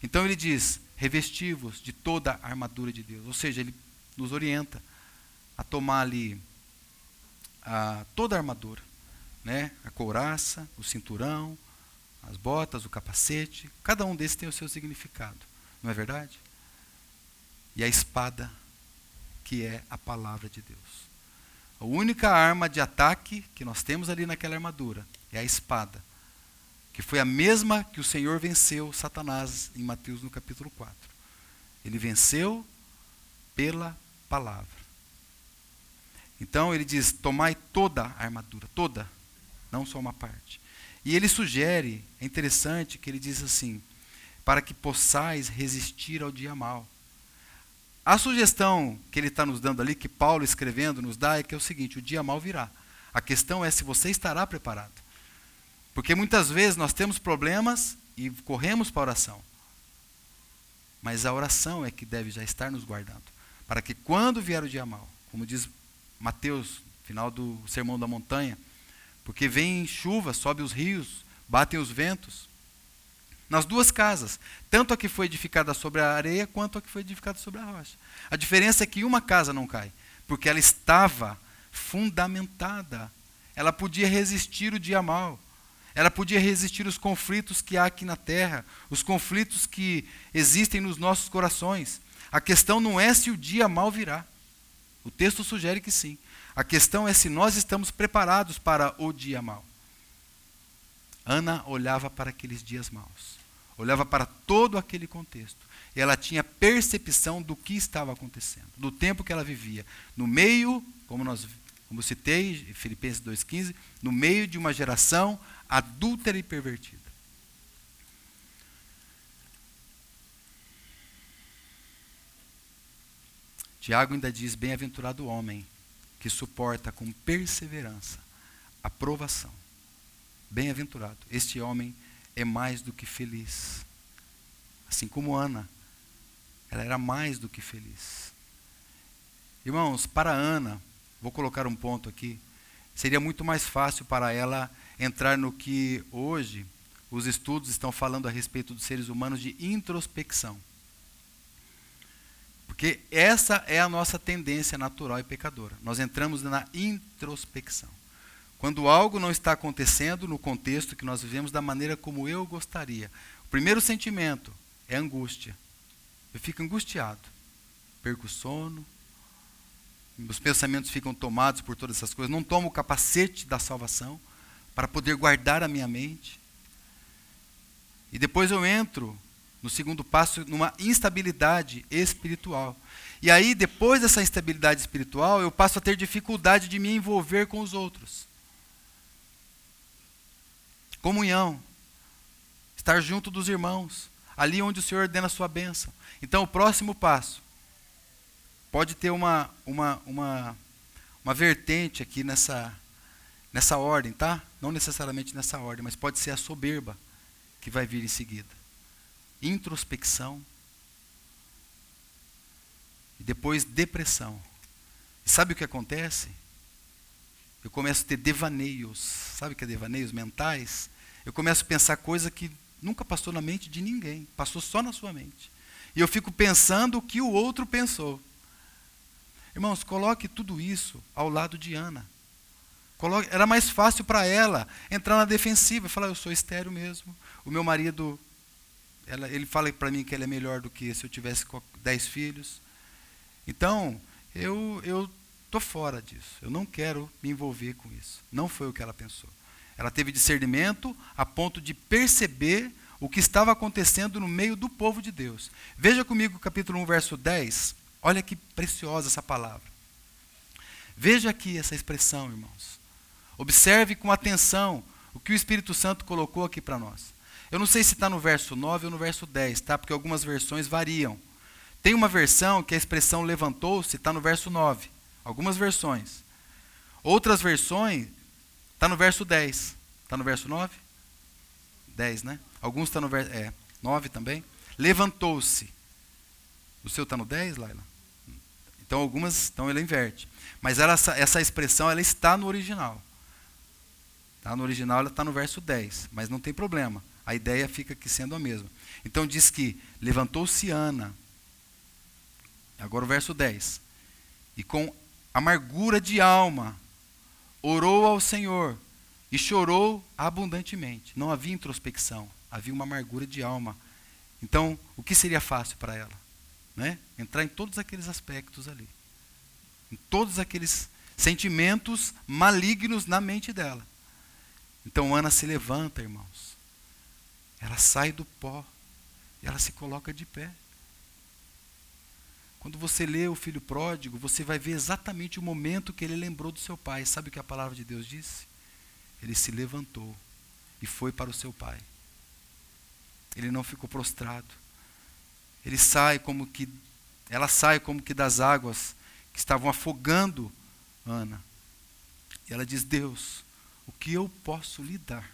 Então ele diz: revestivos de toda a armadura de Deus. Ou seja, ele nos orienta a tomar ali a, toda a armadura. Né? A couraça, o cinturão, as botas, o capacete. Cada um desses tem o seu significado. Não é verdade? E a espada, que é a palavra de Deus. A única arma de ataque que nós temos ali naquela armadura é a espada que foi a mesma que o Senhor venceu Satanás em Mateus no capítulo 4. Ele venceu pela palavra. Então ele diz: tomai toda a armadura, toda, não só uma parte. E ele sugere, é interessante que ele diz assim: para que possais resistir ao dia mal. A sugestão que ele está nos dando ali, que Paulo escrevendo nos dá, é que é o seguinte: o dia mal virá. A questão é se você estará preparado. Porque muitas vezes nós temos problemas e corremos para a oração. Mas a oração é que deve já estar nos guardando. Para que quando vier o dia mal, como diz Mateus, final do Sermão da Montanha, porque vem chuva, sobe os rios, batem os ventos. Nas duas casas, tanto a que foi edificada sobre a areia quanto a que foi edificada sobre a rocha. A diferença é que uma casa não cai, porque ela estava fundamentada. Ela podia resistir o dia mal. Ela podia resistir os conflitos que há aqui na terra, os conflitos que existem nos nossos corações. A questão não é se o dia mal virá. O texto sugere que sim. A questão é se nós estamos preparados para o dia mal. Ana olhava para aqueles dias maus, olhava para todo aquele contexto. E ela tinha percepção do que estava acontecendo, do tempo que ela vivia. No meio, como nós como citei, Filipenses 2,15, no meio de uma geração adúltera e pervertida. Tiago ainda diz: Bem-aventurado o homem que suporta com perseverança a provação. Bem-aventurado. Este homem é mais do que feliz. Assim como Ana, ela era mais do que feliz. Irmãos, para Ana, vou colocar um ponto aqui, seria muito mais fácil para ela entrar no que hoje os estudos estão falando a respeito dos seres humanos de introspecção. Porque essa é a nossa tendência natural e pecadora. Nós entramos na introspecção. Quando algo não está acontecendo no contexto que nós vivemos da maneira como eu gostaria. O primeiro sentimento é angústia. Eu fico angustiado. Perco o sono. Meus pensamentos ficam tomados por todas essas coisas. Não tomo o capacete da salvação para poder guardar a minha mente. E depois eu entro no segundo passo numa instabilidade espiritual. E aí, depois dessa instabilidade espiritual, eu passo a ter dificuldade de me envolver com os outros. Comunhão. Estar junto dos irmãos. Ali onde o Senhor ordena a sua bênção. Então, o próximo passo pode ter uma, uma, uma, uma vertente aqui nessa, nessa ordem, tá? Não necessariamente nessa ordem, mas pode ser a soberba. que vai vir em seguida. Introspecção. E depois depressão. E sabe o que acontece? Eu começo a ter devaneios. Sabe o que é devaneios mentais? Eu começo a pensar coisa que nunca passou na mente de ninguém. Passou só na sua mente. E eu fico pensando o que o outro pensou. Irmãos, coloque tudo isso ao lado de Ana. Coloque, era mais fácil para ela entrar na defensiva e falar: Eu sou estéreo mesmo. O meu marido, ela, ele fala para mim que ele é melhor do que se eu tivesse dez filhos. Então, eu eu estou fora disso. Eu não quero me envolver com isso. Não foi o que ela pensou. Ela teve discernimento a ponto de perceber o que estava acontecendo no meio do povo de Deus. Veja comigo capítulo 1, verso 10. Olha que preciosa essa palavra. Veja aqui essa expressão, irmãos. Observe com atenção o que o Espírito Santo colocou aqui para nós. Eu não sei se está no verso 9 ou no verso 10, tá? porque algumas versões variam. Tem uma versão que a expressão levantou-se está no verso 9. Algumas versões. Outras versões está no verso 10. Está no verso 9? 10, né? Alguns estão tá no verso. É, 9 também. Levantou-se. O seu está no 10, Laila? Então algumas, então ele inverte. Mas ela, essa, essa expressão ela está no original. Tá? No original ela está no verso 10, mas não tem problema. A ideia fica aqui sendo a mesma. Então diz que levantou-se Ana. Agora o verso 10. E com amargura de alma orou ao Senhor e chorou abundantemente. Não havia introspecção, havia uma amargura de alma. Então, o que seria fácil para ela? Né? Entrar em todos aqueles aspectos ali. Em todos aqueles sentimentos malignos na mente dela. Então Ana se levanta, irmãos. Ela sai do pó e ela se coloca de pé. Quando você lê o filho pródigo, você vai ver exatamente o momento que ele lembrou do seu pai. Sabe o que a palavra de Deus disse? Ele se levantou e foi para o seu pai. Ele não ficou prostrado. Ele sai como que ela sai como que das águas que estavam afogando Ana. E ela diz: "Deus, o que eu posso lhe dar?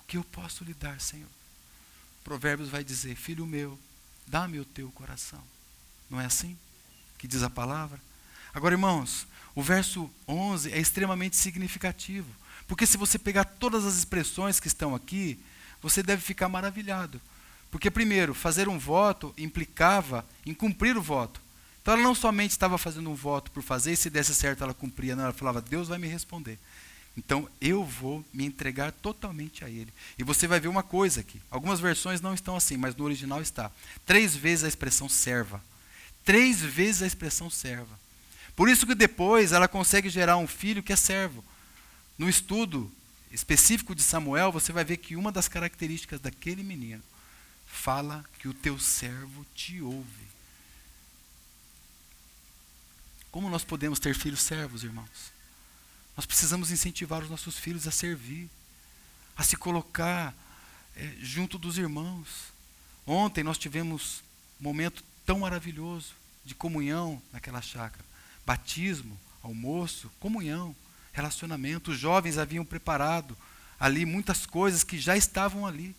O que eu posso lhe dar, Senhor? Provérbios vai dizer: Filho meu, dá-me o teu coração. Não é assim que diz a palavra? Agora, irmãos, o verso 11 é extremamente significativo. Porque se você pegar todas as expressões que estão aqui, você deve ficar maravilhado. Porque, primeiro, fazer um voto implicava em cumprir o voto. Então, ela não somente estava fazendo um voto por fazer, e se desse certo ela cumpria, não, ela falava, Deus vai me responder. Então eu vou me entregar totalmente a Ele. E você vai ver uma coisa aqui. Algumas versões não estão assim, mas no original está. Três vezes a expressão serva. Três vezes a expressão serva. Por isso que depois ela consegue gerar um filho que é servo. No estudo específico de Samuel, você vai ver que uma das características daquele menino fala que o teu servo te ouve. Como nós podemos ter filhos servos, irmãos? Nós precisamos incentivar os nossos filhos a servir, a se colocar é, junto dos irmãos. Ontem nós tivemos um momento tão maravilhoso de comunhão naquela chácara. Batismo, almoço, comunhão, relacionamento. Os jovens haviam preparado ali muitas coisas que já estavam ali.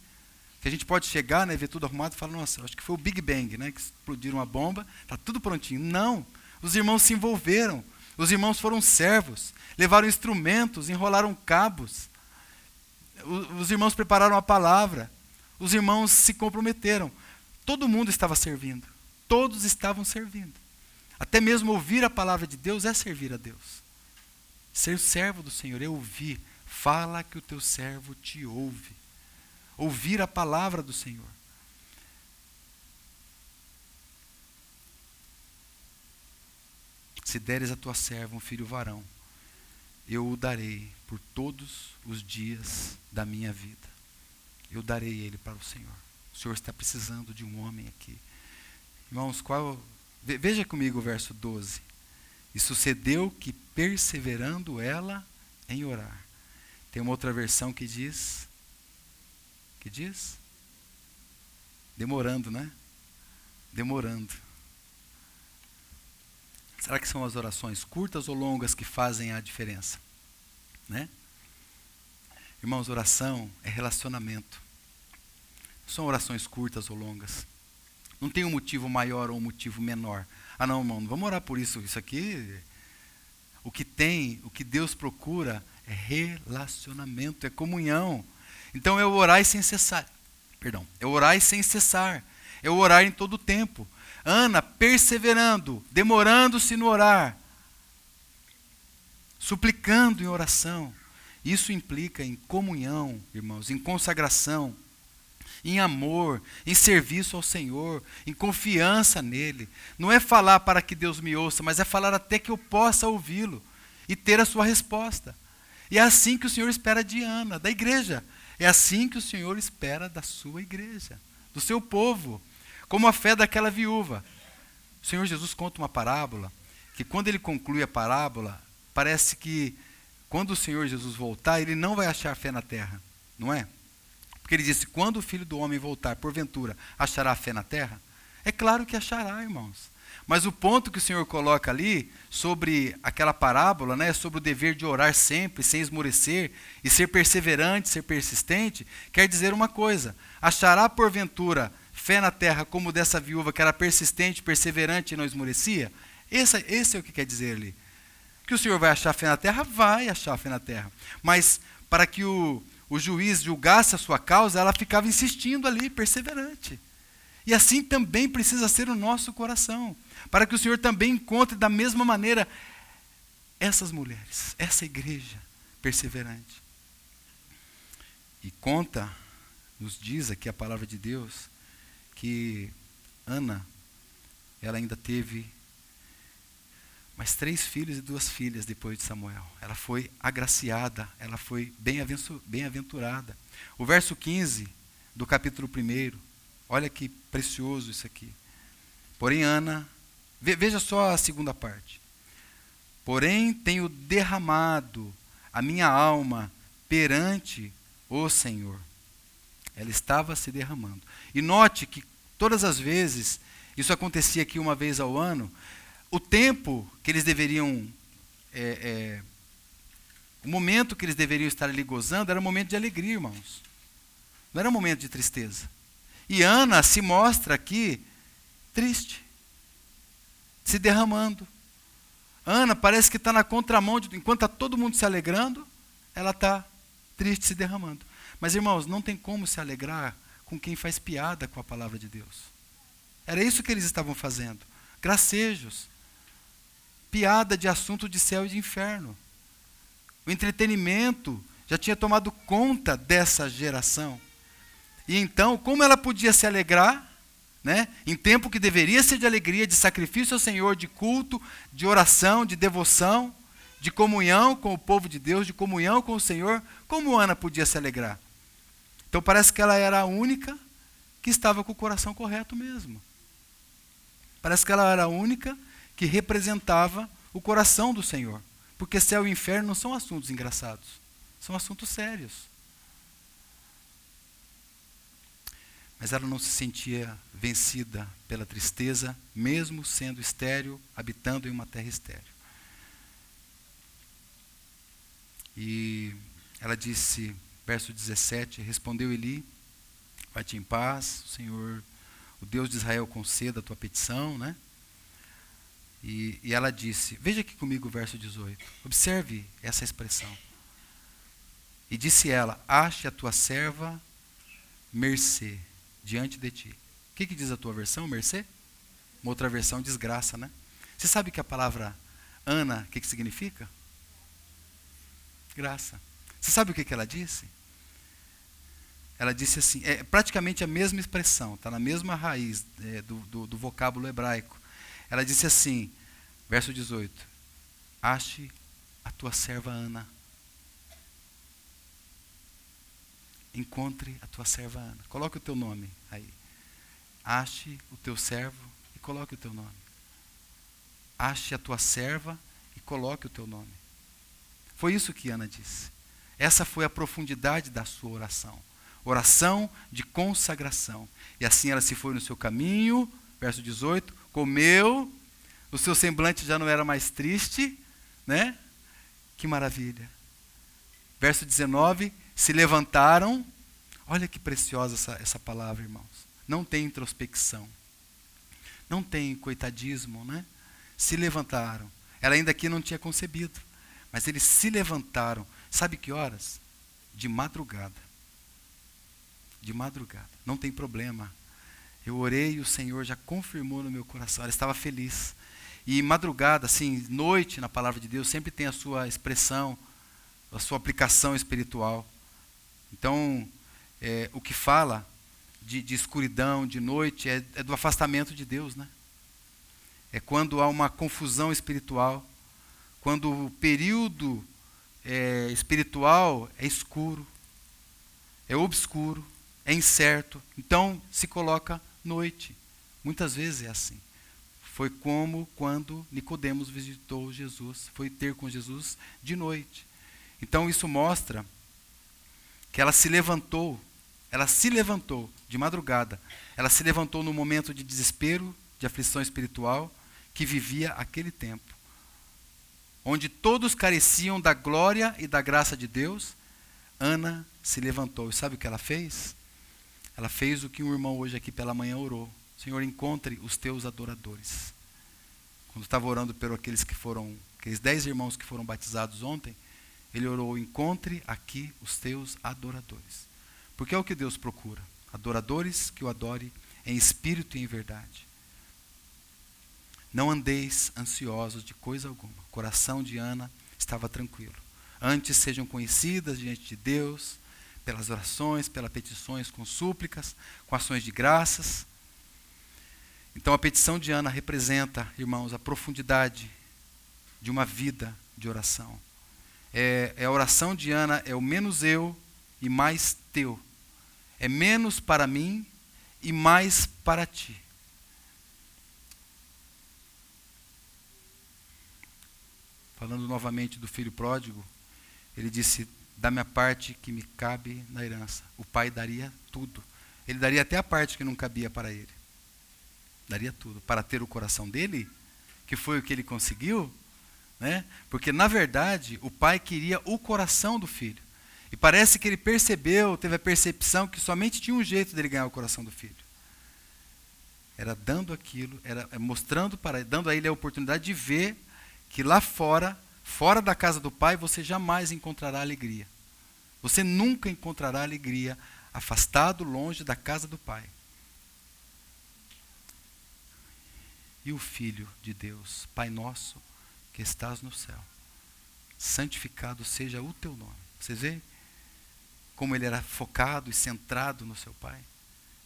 Que a gente pode chegar, né, ver tudo arrumado e falar, nossa, acho que foi o Big Bang, né, que explodiram uma bomba, está tudo prontinho. Não, os irmãos se envolveram, os irmãos foram servos, levaram instrumentos, enrolaram cabos. Os irmãos prepararam a palavra. Os irmãos se comprometeram. Todo mundo estava servindo. Todos estavam servindo. Até mesmo ouvir a palavra de Deus é servir a Deus. Ser servo do Senhor é ouvir. Fala que o teu servo te ouve. Ouvir a palavra do Senhor. Se deres a tua serva um filho varão, eu o darei por todos os dias da minha vida. Eu darei ele para o Senhor. O Senhor está precisando de um homem aqui. Irmãos, qual, veja comigo o verso 12. E sucedeu que, perseverando ela em orar. Tem uma outra versão que diz. Que diz? Demorando, né? Demorando. Será que são as orações curtas ou longas que fazem a diferença? Né? Irmãos, oração é relacionamento. são orações curtas ou longas. Não tem um motivo maior ou um motivo menor. Ah, não, irmão, vamos orar por isso. Isso aqui. O que tem, o que Deus procura é relacionamento, é comunhão. Então é orar sem cessar. Perdão, é orar sem cessar. É orar em todo o tempo. Ana perseverando, demorando-se no orar, suplicando em oração. Isso implica em comunhão, irmãos, em consagração, em amor, em serviço ao Senhor, em confiança nele. Não é falar para que Deus me ouça, mas é falar até que eu possa ouvi-lo e ter a sua resposta. E é assim que o Senhor espera de Ana, da igreja. É assim que o Senhor espera da sua igreja, do seu povo. Como a fé daquela viúva. O Senhor Jesus conta uma parábola, que quando ele conclui a parábola, parece que quando o Senhor Jesus voltar, ele não vai achar fé na terra, não é? Ele disse: quando o filho do homem voltar, porventura, achará fé na terra? É claro que achará, irmãos. Mas o ponto que o Senhor coloca ali sobre aquela parábola, né, sobre o dever de orar sempre, sem esmorecer, e ser perseverante, ser persistente, quer dizer uma coisa: achará porventura fé na terra como dessa viúva que era persistente, perseverante e não esmorecia? Esse, esse é o que quer dizer ali. Que o Senhor vai achar fé na terra? Vai achar fé na terra. Mas para que o, o juiz julgasse a sua causa, ela ficava insistindo ali, perseverante. E assim também precisa ser o nosso coração. Para que o Senhor também encontre da mesma maneira essas mulheres, essa igreja perseverante. E conta, nos diz aqui a palavra de Deus, que Ana, ela ainda teve mais três filhos e duas filhas depois de Samuel. Ela foi agraciada, ela foi bem-aventurada. O verso 15 do capítulo 1, olha que precioso isso aqui. Porém, Ana, veja só a segunda parte. Porém, tenho derramado a minha alma perante o Senhor. Ela estava se derramando. E note que todas as vezes, isso acontecia aqui uma vez ao ano, o tempo que eles deveriam. É, é, o momento que eles deveriam estar ali gozando era um momento de alegria, irmãos. Não era um momento de tristeza. E Ana se mostra aqui triste, se derramando. Ana parece que está na contramão, de, enquanto está todo mundo se alegrando, ela está triste, se derramando. Mas, irmãos, não tem como se alegrar com quem faz piada com a palavra de Deus. Era isso que eles estavam fazendo. Gracejos. Piada de assunto de céu e de inferno. O entretenimento já tinha tomado conta dessa geração. E então, como ela podia se alegrar, né, em tempo que deveria ser de alegria, de sacrifício ao Senhor, de culto, de oração, de devoção, de comunhão com o povo de Deus, de comunhão com o Senhor, como Ana podia se alegrar? Então parece que ela era a única que estava com o coração correto mesmo. Parece que ela era a única que representava o coração do Senhor. Porque céu e inferno não são assuntos engraçados, são assuntos sérios. Mas ela não se sentia vencida pela tristeza, mesmo sendo estéril, habitando em uma terra estéril. E ela disse: Verso 17: Respondeu Eli: Vai-te em paz, o Senhor, o Deus de Israel, conceda a tua petição, né? E, e ela disse: Veja aqui comigo o verso 18. Observe essa expressão. E disse ela: Ache a tua serva mercê diante de ti. O que, que diz a tua versão, mercê? Uma outra versão, desgraça, né? Você sabe que a palavra Ana, o que, que significa? Graça. Você sabe o que, que ela disse? Ela disse assim, é praticamente a mesma expressão, está na mesma raiz é, do, do, do vocábulo hebraico. Ela disse assim, verso 18: Ache a tua serva Ana. Encontre a tua serva Ana. Coloque o teu nome aí. Ache o teu servo e coloque o teu nome. Ache a tua serva e coloque o teu nome. Foi isso que Ana disse. Essa foi a profundidade da sua oração. Oração de consagração. E assim ela se foi no seu caminho, verso 18, comeu, o seu semblante já não era mais triste, né? Que maravilha. Verso 19, se levantaram, Olha que preciosa essa, essa palavra, irmãos. Não tem introspecção. Não tem coitadismo, né? Se levantaram. Ela ainda aqui não tinha concebido. Mas eles se levantaram. Sabe que horas? De madrugada. De madrugada. Não tem problema. Eu orei e o Senhor já confirmou no meu coração. Ela estava feliz. E madrugada, assim, noite na palavra de Deus, sempre tem a sua expressão, a sua aplicação espiritual. Então, é, o que fala de, de, escuridão, de noite, é, é do afastamento de Deus, né? É quando há uma confusão espiritual, quando o período é, espiritual é escuro, é obscuro, é incerto. Então se coloca noite. Muitas vezes é assim. Foi como quando Nicodemos visitou Jesus, foi ter com Jesus de noite. Então isso mostra que ela se levantou, ela se levantou de madrugada. Ela se levantou no momento de desespero, de aflição espiritual que vivia aquele tempo, onde todos careciam da glória e da graça de Deus. Ana se levantou. E sabe o que ela fez? Ela fez o que um irmão hoje aqui pela manhã orou. Senhor, encontre os teus adoradores. Quando estava orando por aqueles que foram, aqueles dez irmãos que foram batizados ontem, ele orou: encontre aqui os teus adoradores. Porque é o que Deus procura: adoradores que o adore em espírito e em verdade. Não andeis ansiosos de coisa alguma. O coração de Ana estava tranquilo. Antes sejam conhecidas diante de Deus pelas orações, pelas petições, com súplicas, com ações de graças. Então a petição de Ana representa, irmãos, a profundidade de uma vida de oração. É, é, a oração de Ana é o menos eu e mais teu. É menos para mim e mais para ti. Falando novamente do filho pródigo, ele disse: Da minha parte que me cabe na herança. O pai daria tudo. Ele daria até a parte que não cabia para ele. Daria tudo. Para ter o coração dele, que foi o que ele conseguiu, né? porque na verdade o pai queria o coração do filho. E parece que ele percebeu, teve a percepção que somente tinha um jeito dele ganhar o coração do filho. Era dando aquilo, era mostrando para, dando a ele a oportunidade de ver que lá fora, fora da casa do pai, você jamais encontrará alegria. Você nunca encontrará alegria afastado, longe da casa do pai. e o Filho de Deus, Pai nosso que estás no céu, santificado seja o teu nome. Você vê como ele era focado e centrado no seu Pai?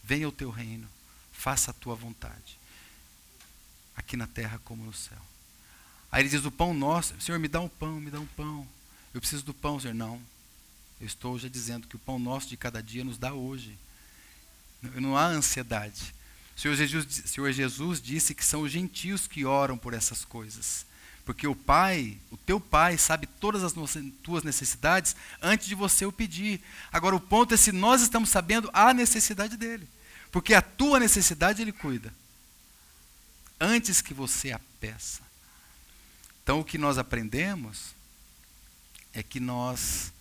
Venha o teu reino, faça a tua vontade, aqui na terra como no céu. Aí ele diz: O pão nosso, Senhor, me dá um pão, me dá um pão. Eu preciso do pão, Senhor. Não. Eu estou já dizendo que o pão nosso de cada dia nos dá hoje. Não há ansiedade. O Senhor Jesus, Senhor Jesus disse que são os gentios que oram por essas coisas. Porque o Pai, o teu Pai, sabe todas as tuas necessidades antes de você o pedir. Agora, o ponto é se nós estamos sabendo a necessidade dele. Porque a tua necessidade ele cuida. Antes que você a peça. Então, o que nós aprendemos é que nós,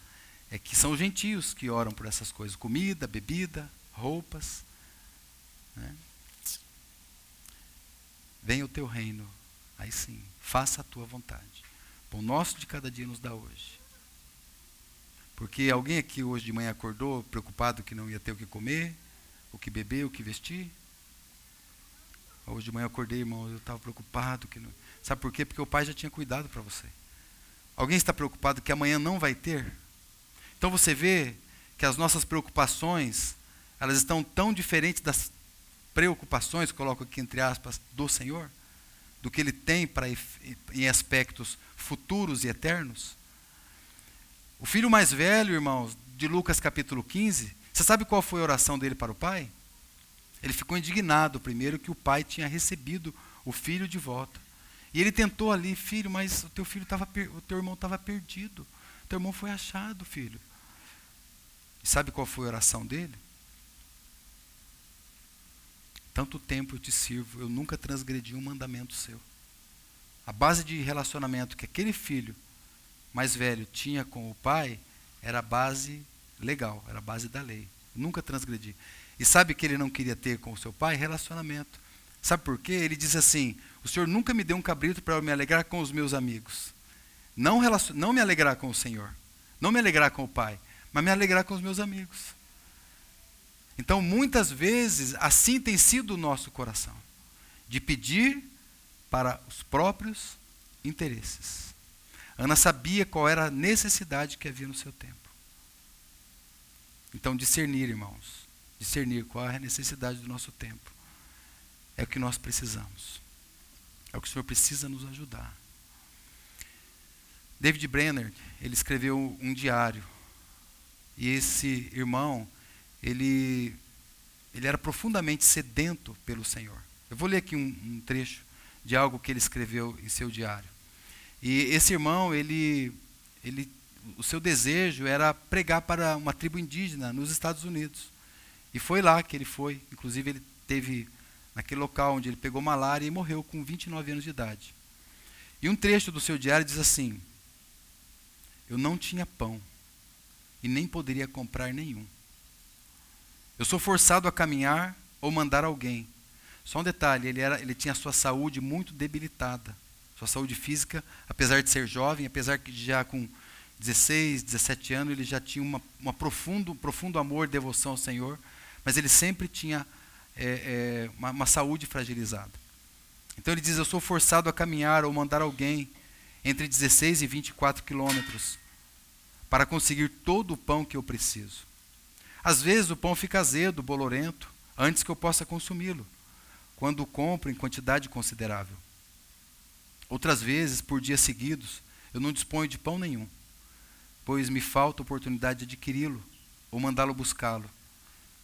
é que são os gentios que oram por essas coisas: comida, bebida, roupas. Né? Venha o teu reino. Aí sim, faça a tua vontade. O nosso de cada dia nos dá hoje. Porque alguém aqui hoje de manhã acordou preocupado que não ia ter o que comer, o que beber, o que vestir? Hoje de manhã eu acordei, irmão, eu estava preocupado. Que não... Sabe por quê? Porque o pai já tinha cuidado para você. Alguém está preocupado que amanhã não vai ter? Então você vê que as nossas preocupações, elas estão tão diferentes das preocupações, coloco aqui entre aspas, do Senhor, do que ele tem para em aspectos futuros e eternos. O filho mais velho, irmãos, de Lucas capítulo 15, você sabe qual foi a oração dele para o pai? Ele ficou indignado primeiro que o pai tinha recebido o filho de volta. E ele tentou ali, filho, mas o teu filho estava, o teu irmão estava perdido. O teu irmão foi achado, filho. E sabe qual foi a oração dele? Tanto tempo eu te sirvo, eu nunca transgredi um mandamento seu. A base de relacionamento que aquele filho mais velho tinha com o pai era a base legal, era a base da lei. nunca transgredi. E sabe que ele não queria ter com o seu pai? Relacionamento. Sabe por quê? Ele diz assim: O Senhor nunca me deu um cabrito para me alegrar com os meus amigos. Não, não me alegrar com o Senhor. Não me alegrar com o Pai. Mas me alegrar com os meus amigos. Então, muitas vezes, assim tem sido o nosso coração de pedir para os próprios interesses. Ana sabia qual era a necessidade que havia no seu tempo. Então, discernir, irmãos, discernir qual é a necessidade do nosso tempo. É o que nós precisamos. É o que o Senhor precisa nos ajudar. David Brenner, ele escreveu um diário. E esse irmão, ele, ele era profundamente sedento pelo Senhor. Eu vou ler aqui um, um trecho de algo que ele escreveu em seu diário. E esse irmão, ele, ele, o seu desejo era pregar para uma tribo indígena nos Estados Unidos. E foi lá que ele foi. Inclusive, ele teve naquele local onde ele pegou malária e morreu com 29 anos de idade. E um trecho do seu diário diz assim: Eu não tinha pão e nem poderia comprar nenhum. Eu sou forçado a caminhar ou mandar alguém só um detalhe, ele, era, ele tinha sua saúde muito debilitada. Sua saúde física, apesar de ser jovem, apesar que já com 16, 17 anos, ele já tinha uma, uma profundo, um profundo amor e devoção ao Senhor, mas ele sempre tinha é, é, uma, uma saúde fragilizada. Então ele diz: Eu sou forçado a caminhar ou mandar alguém entre 16 e 24 quilômetros para conseguir todo o pão que eu preciso. Às vezes o pão fica azedo, bolorento, antes que eu possa consumi-lo quando o compro em quantidade considerável. Outras vezes, por dias seguidos, eu não disponho de pão nenhum, pois me falta oportunidade de adquiri-lo ou mandá-lo buscá-lo.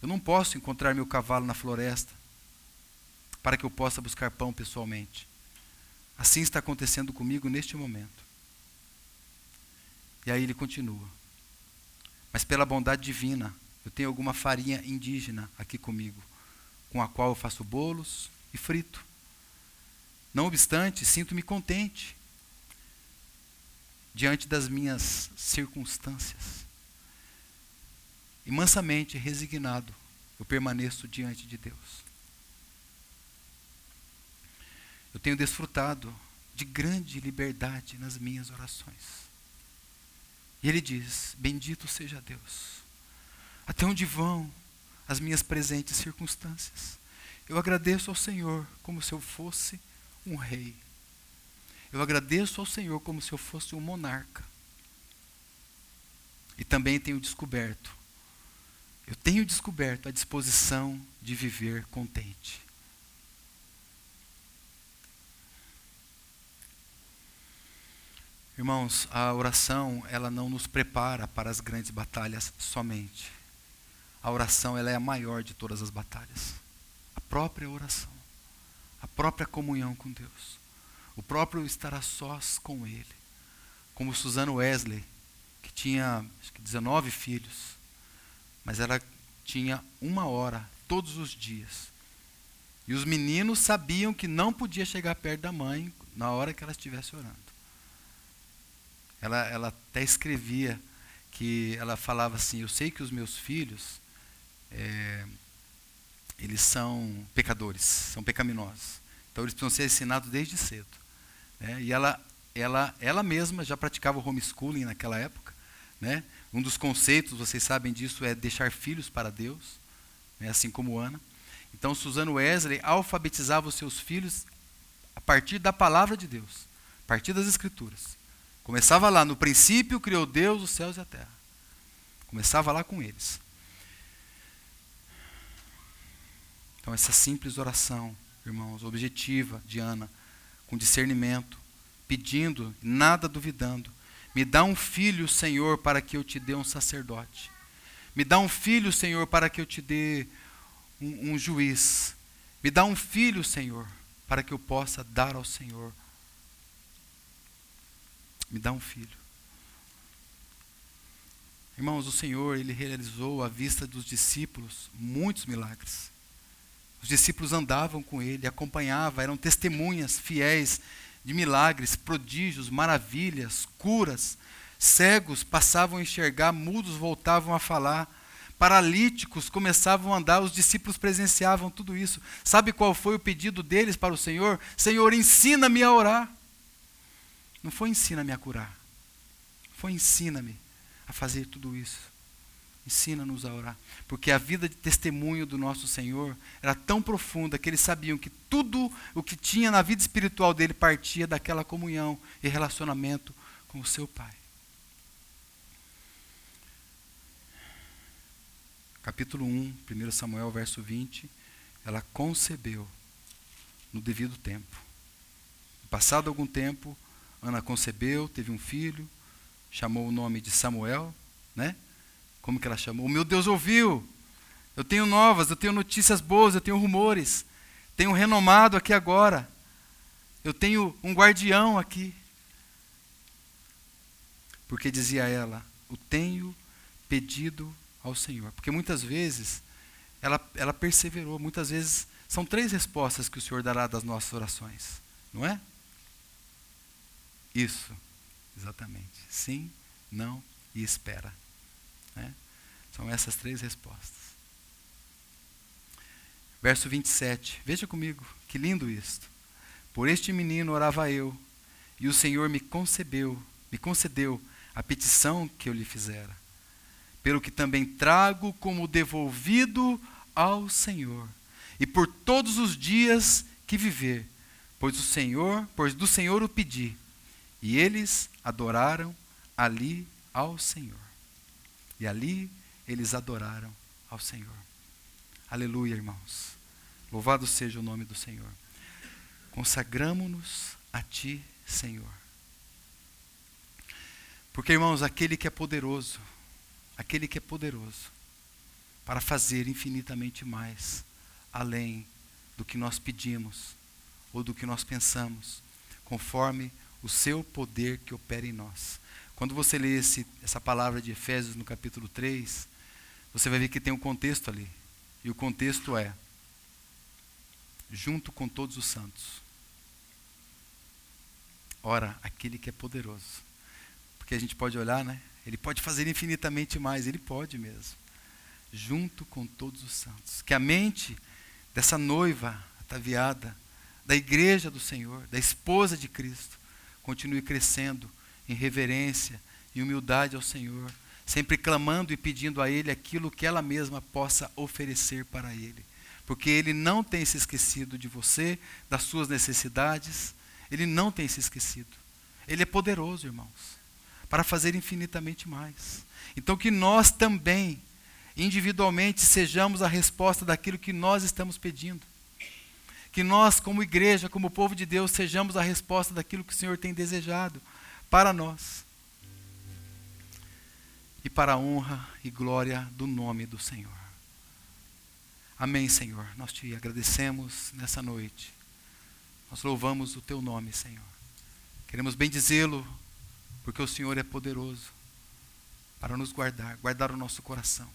Eu não posso encontrar meu cavalo na floresta para que eu possa buscar pão pessoalmente. Assim está acontecendo comigo neste momento. E aí ele continua. Mas pela bondade divina, eu tenho alguma farinha indígena aqui comigo com a qual eu faço bolos e frito. Não obstante, sinto-me contente diante das minhas circunstâncias. E mansamente, resignado, eu permaneço diante de Deus. Eu tenho desfrutado de grande liberdade nas minhas orações. E ele diz: Bendito seja Deus. Até onde vão as minhas presentes circunstâncias. Eu agradeço ao Senhor como se eu fosse um rei. Eu agradeço ao Senhor como se eu fosse um monarca. E também tenho descoberto, eu tenho descoberto a disposição de viver contente. Irmãos, a oração, ela não nos prepara para as grandes batalhas somente a oração ela é a maior de todas as batalhas. A própria oração, a própria comunhão com Deus, o próprio estar a sós com Ele. Como Susana Wesley, que tinha acho que 19 filhos, mas ela tinha uma hora todos os dias. E os meninos sabiam que não podia chegar perto da mãe na hora que ela estivesse orando. Ela, ela até escrevia que ela falava assim: Eu sei que os meus filhos é, eles são pecadores, são pecaminosos. Então eles precisam ser ensinados desde cedo. Né? E ela, ela, ela mesma já praticava o homeschooling naquela época. Né? Um dos conceitos, vocês sabem disso, é deixar filhos para Deus, né? assim como Ana. Então Suzano Wesley alfabetizava os seus filhos a partir da palavra de Deus, a partir das Escrituras. Começava lá, no princípio criou Deus os céus e a terra. Começava lá com eles. Então, essa simples oração, irmãos, objetiva de Ana, com discernimento, pedindo, nada duvidando. Me dá um filho, Senhor, para que eu te dê um sacerdote. Me dá um filho, Senhor, para que eu te dê um, um juiz. Me dá um filho, Senhor, para que eu possa dar ao Senhor. Me dá um filho. Irmãos, o Senhor, ele realizou à vista dos discípulos muitos milagres. Os discípulos andavam com ele, acompanhavam, eram testemunhas fiéis de milagres, prodígios, maravilhas, curas. Cegos passavam a enxergar, mudos voltavam a falar, paralíticos começavam a andar, os discípulos presenciavam tudo isso. Sabe qual foi o pedido deles para o Senhor? Senhor, ensina-me a orar. Não foi ensina-me a curar. Foi ensina-me a fazer tudo isso. Ensina-nos a orar. Porque a vida de testemunho do nosso Senhor era tão profunda que eles sabiam que tudo o que tinha na vida espiritual dele partia daquela comunhão e relacionamento com o seu Pai. capítulo 1, 1 Samuel, verso 20, ela concebeu no devido tempo. Passado algum tempo, Ana concebeu, teve um filho, chamou o nome de Samuel, né? Como que ela chamou? O meu Deus ouviu. Eu tenho novas, eu tenho notícias boas, eu tenho rumores. Tenho um renomado aqui agora. Eu tenho um guardião aqui. Porque dizia ela: O tenho pedido ao Senhor. Porque muitas vezes ela, ela perseverou, muitas vezes são três respostas que o Senhor dará das nossas orações, não é? Isso, exatamente. Sim, não e espera. Né? São essas três respostas. Verso 27, veja comigo, que lindo isto. Por este menino orava eu, e o Senhor me concebeu, me concedeu a petição que eu lhe fizera pelo que também trago como devolvido ao Senhor, e por todos os dias que viver, pois o Senhor, pois do Senhor o pedi. E eles adoraram ali ao Senhor. E ali eles adoraram ao Senhor. Aleluia, irmãos. Louvado seja o nome do Senhor. Consagramo-nos a Ti, Senhor. Porque, irmãos, aquele que é poderoso, aquele que é poderoso para fazer infinitamente mais, além do que nós pedimos ou do que nós pensamos, conforme o seu poder que opera em nós. Quando você lê esse, essa palavra de Efésios no capítulo 3, você vai ver que tem um contexto ali. E o contexto é: junto com todos os santos. Ora, aquele que é poderoso. Porque a gente pode olhar, né? Ele pode fazer infinitamente mais, ele pode mesmo. Junto com todos os santos. Que a mente dessa noiva ataviada, da igreja do Senhor, da esposa de Cristo, continue crescendo em reverência e humildade ao Senhor, sempre clamando e pedindo a Ele aquilo que ela mesma possa oferecer para Ele. Porque Ele não tem se esquecido de você, das suas necessidades, Ele não tem se esquecido. Ele é poderoso, irmãos para fazer infinitamente mais. Então, que nós também, individualmente, sejamos a resposta daquilo que nós estamos pedindo. Que nós, como igreja, como povo de Deus, sejamos a resposta daquilo que o Senhor tem desejado para nós. E para a honra e glória do nome do Senhor. Amém, Senhor. Nós te agradecemos nessa noite. Nós louvamos o teu nome, Senhor. Queremos bendizê-lo porque o Senhor é poderoso para nos guardar, guardar o nosso coração.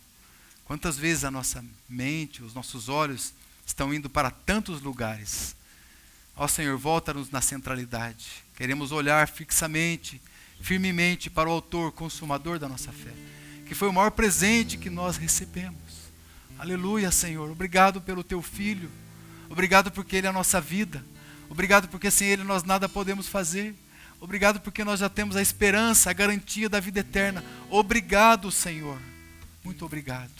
Quantas vezes a nossa mente, os nossos olhos estão indo para tantos lugares. Ó Senhor, volta-nos na centralidade. Queremos olhar fixamente, firmemente para o autor, consumador da nossa fé, que foi o maior presente que nós recebemos. Aleluia, Senhor. Obrigado pelo teu filho. Obrigado porque ele é a nossa vida. Obrigado porque sem ele nós nada podemos fazer. Obrigado porque nós já temos a esperança, a garantia da vida eterna. Obrigado, Senhor. Muito obrigado.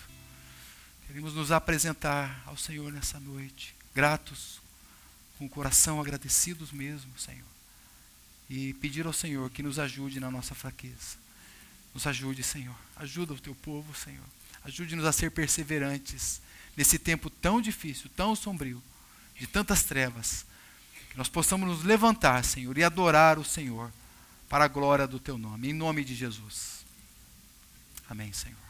Queremos nos apresentar ao Senhor nessa noite, gratos, com o coração agradecidos mesmo, Senhor. E pedir ao Senhor que nos ajude na nossa fraqueza. Nos ajude, Senhor. Ajuda o teu povo, Senhor. Ajude-nos a ser perseverantes nesse tempo tão difícil, tão sombrio, de tantas trevas nós possamos nos levantar, Senhor, e adorar o Senhor para a glória do teu nome. Em nome de Jesus. Amém, Senhor.